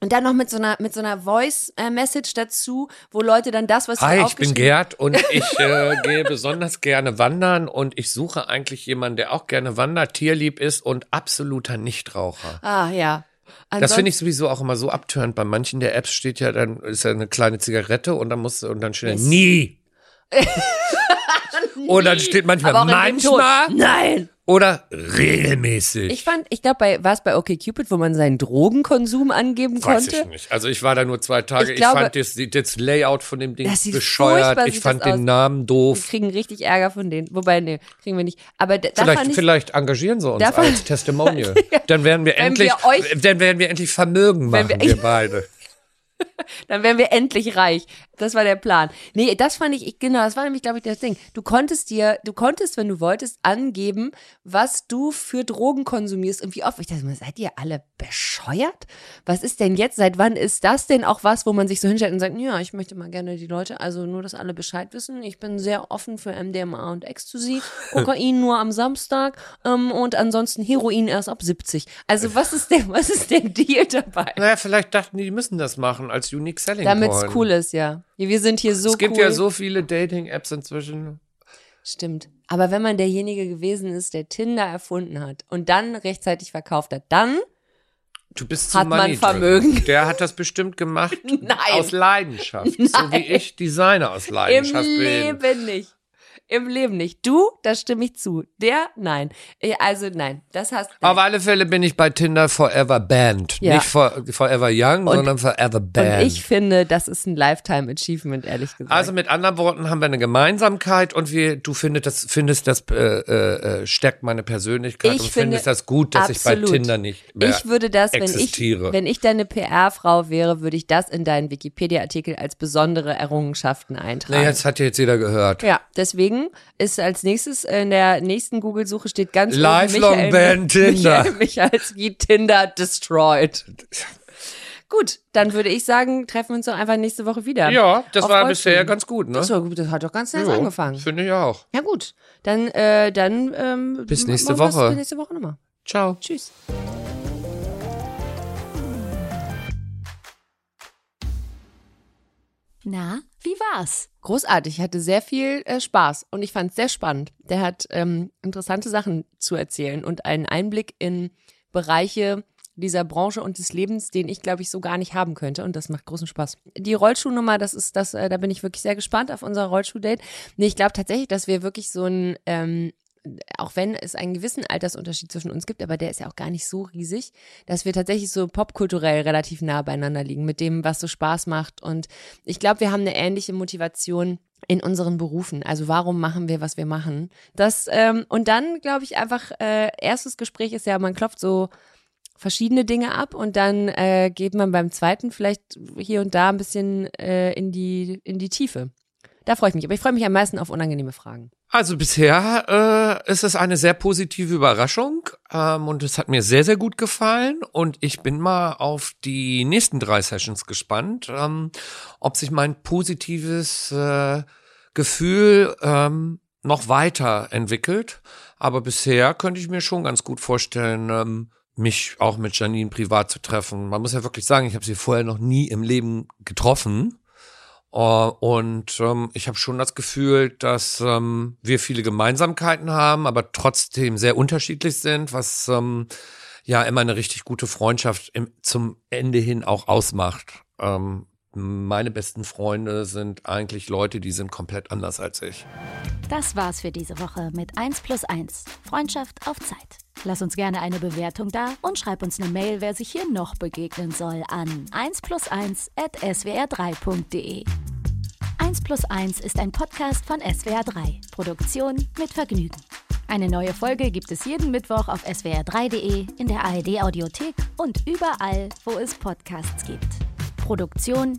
und dann noch mit so einer mit so einer Voice äh, Message dazu, wo Leute dann das, was sie Hi, ich bin Gerd und [LAUGHS] ich äh, gehe besonders gerne wandern und ich suche eigentlich jemanden, der auch gerne wandert, tierlieb ist und absoluter Nichtraucher. Ah, ja. Das finde ich sowieso auch immer so abtörend. Bei manchen der Apps steht ja dann, ist ja eine kleine Zigarette und dann musst du, und dann steht da, nie. [LAUGHS] Und dann steht manchmal manchmal Nein. Oder regelmäßig. Ich fand, ich glaube, bei war es bei OkCupid, wo man seinen Drogenkonsum angeben Weiß konnte. ich nicht. Also ich war da nur zwei Tage. Ich Ich, glaube- fand das, das Layout von dem Ding Das sieht bescheuert. furchtbar Ich sieht fand das den aus. Namen Wir doof. kriegen richtig Ärger von denen. Wobei, nee, kriegen wir nicht. Aber da, da Vielleicht, fand ich, vielleicht engagieren sie uns Da fand- als Testimonial. [LAUGHS] Dann werden wir Wenn endlich, wir euch- dann werden wir endlich Vermögen machen, wir, wir- [LAUGHS] beide. [LAUGHS] Dann wären wir endlich reich. Das war der Plan. Nee, das fand ich, ich genau, das war nämlich, glaube ich, das Ding. Du konntest dir, du konntest, wenn du wolltest, angeben, was du für Drogen konsumierst und wie oft. Ich dachte seid ihr alle bescheuert? Was ist denn jetzt? Seit wann ist das denn auch was, wo man sich so hinstellt und sagt, ja, ich möchte mal gerne die Leute, also nur, dass alle Bescheid wissen. Ich bin sehr offen für MDMA und Ecstasy, [LAUGHS] Kokain nur am Samstag ähm, und ansonsten Heroin erst ab 70. Also was ist denn, was ist der [LAUGHS] Deal dabei? Naja, vielleicht dachten die, die müssen das machen als Unique Selling Damit es cool ist, ja. Wir sind hier so es gibt cool. ja so viele Dating-Apps inzwischen. Stimmt. Aber wenn man derjenige gewesen ist, der Tinder erfunden hat und dann rechtzeitig verkauft hat, dann Du bist zu Hat man. Vermögen. [LAUGHS] Der hat das bestimmt gemacht Nein. aus Leidenschaft. So wie ich Designer aus im Leidenschaft bin. Leben nicht. Im Leben nicht. Du, da stimme ich zu. Der, nein. Also nein, das hast du. Auf alle Fälle bin ich bei Tinder forever banned. Ja. Nicht for, forever young, Und- sondern forever banned. Und ich finde, das ist ein Lifetime Achievement, ehrlich gesagt. also mit anderen Worten haben wir eine Gemeinsamkeit und wir, du findest das, findest das äh, äh, äh, stärkt meine Persönlichkeit Ich und finde- findest das gut, dass ich absolut. bei Tinder nicht mehr ich würde das, wenn ich, existiere. wenn ich deine PR-Frau wäre, würde ich das in deinen Wikipedia-Artikel als besondere Errungenschaften eintragen. nee, jetzt hat ja jetzt jeder gehört. Ja, deswegen ist als nächstes in der nächsten Google-Suche steht ganz oben Lifelong Michael, ban Tinder. Michael Michalski Tinder destroyed. Gut, dann würde ich sagen, treffen wir uns doch einfach nächste Woche wieder. Ja, das Auf war Rollstuhl. bisher ganz gut, ne? Das, war gut, das hat doch ganz Ja, angefangen. Finde ich auch. Ja gut, dann äh, dann ähm, Bis nächste Woche. Bis nächste Woche nochmal. Ciao. Tschüss. Na, wie war's? Großartig, ich hatte sehr viel äh, Spaß und ich fand es sehr spannend. Der hat ähm, interessante Sachen zu erzählen und einen Einblick in Bereiche dieser Branche und des Lebens, den ich glaube ich so gar nicht haben könnte und das macht großen Spaß. Die Rollschuhnummer, das ist das, äh, da bin ich wirklich sehr gespannt auf unser Rollschuh-Date. Nee, ich glaube tatsächlich, dass wir wirklich so ein ähm, auch wenn es einen gewissen Altersunterschied zwischen uns gibt, aber der ist ja auch gar nicht so riesig, dass wir tatsächlich so popkulturell relativ nah beieinander liegen mit dem, was so Spaß macht. Und ich glaube, wir haben eine ähnliche Motivation in unseren Berufen. Also warum machen wir, was wir machen? Das ähm, und dann glaube ich einfach äh, erstes Gespräch ist ja, man klopft so verschiedene Dinge ab und dann äh, geht man beim zweiten vielleicht hier und da ein bisschen äh, in die in die Tiefe. Da freue ich mich. Aber ich freue mich am meisten auf unangenehme Fragen. Also bisher äh, ist es eine sehr positive Überraschung ähm, und es hat mir sehr, sehr gut gefallen und ich bin mal auf die nächsten drei Sessions gespannt, ähm, ob sich mein positives äh, Gefühl ähm, noch weiter entwickelt. Aber bisher könnte ich mir schon ganz gut vorstellen, ähm, mich auch mit Janine privat zu treffen. Man muss ja wirklich sagen, ich habe sie vorher noch nie im Leben getroffen. Uh, und ähm, ich habe schon das Gefühl, dass ähm, wir viele Gemeinsamkeiten haben, aber trotzdem sehr unterschiedlich sind, was ähm, ja immer eine richtig gute Freundschaft im, zum Ende hin auch ausmacht. Ähm, meine besten Freunde sind eigentlich Leute, die sind komplett anders als ich. Das war's für diese Woche mit 1 plus 1. Freundschaft auf Zeit. Lass uns gerne eine Bewertung da und schreib uns eine Mail, wer sich hier noch begegnen soll, an 1 plus 1 at swr3.de. 1 plus 1 ist ein Podcast von SWR3. Produktion mit Vergnügen. Eine neue Folge gibt es jeden Mittwoch auf swr3.de, in der ARD-Audiothek und überall, wo es Podcasts gibt. Produktion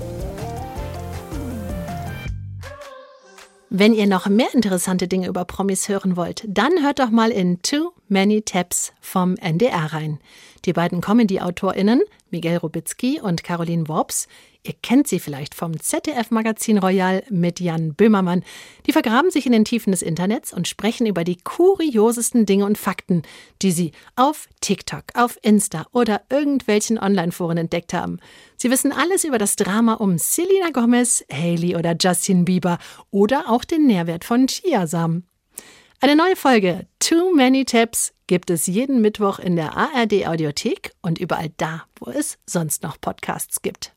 Wenn ihr noch mehr interessante Dinge über Promis hören wollt, dann hört doch mal in Too Many Taps vom NDR rein. Die beiden Comedy-AutorInnen, Miguel Rubitzky und Caroline Worps, ihr kennt sie vielleicht vom ZDF-Magazin Royal mit Jan Böhmermann, die vergraben sich in den Tiefen des Internets und sprechen über die kuriosesten Dinge und Fakten, die sie auf TikTok, auf Insta oder irgendwelchen Online-Foren entdeckt haben. Sie wissen alles über das Drama um Selena Gomez, Hailey oder Justin Bieber oder auch den Nährwert von Chiasamen. Eine neue Folge Too Many Tabs gibt es jeden Mittwoch in der ARD Audiothek und überall da, wo es sonst noch Podcasts gibt.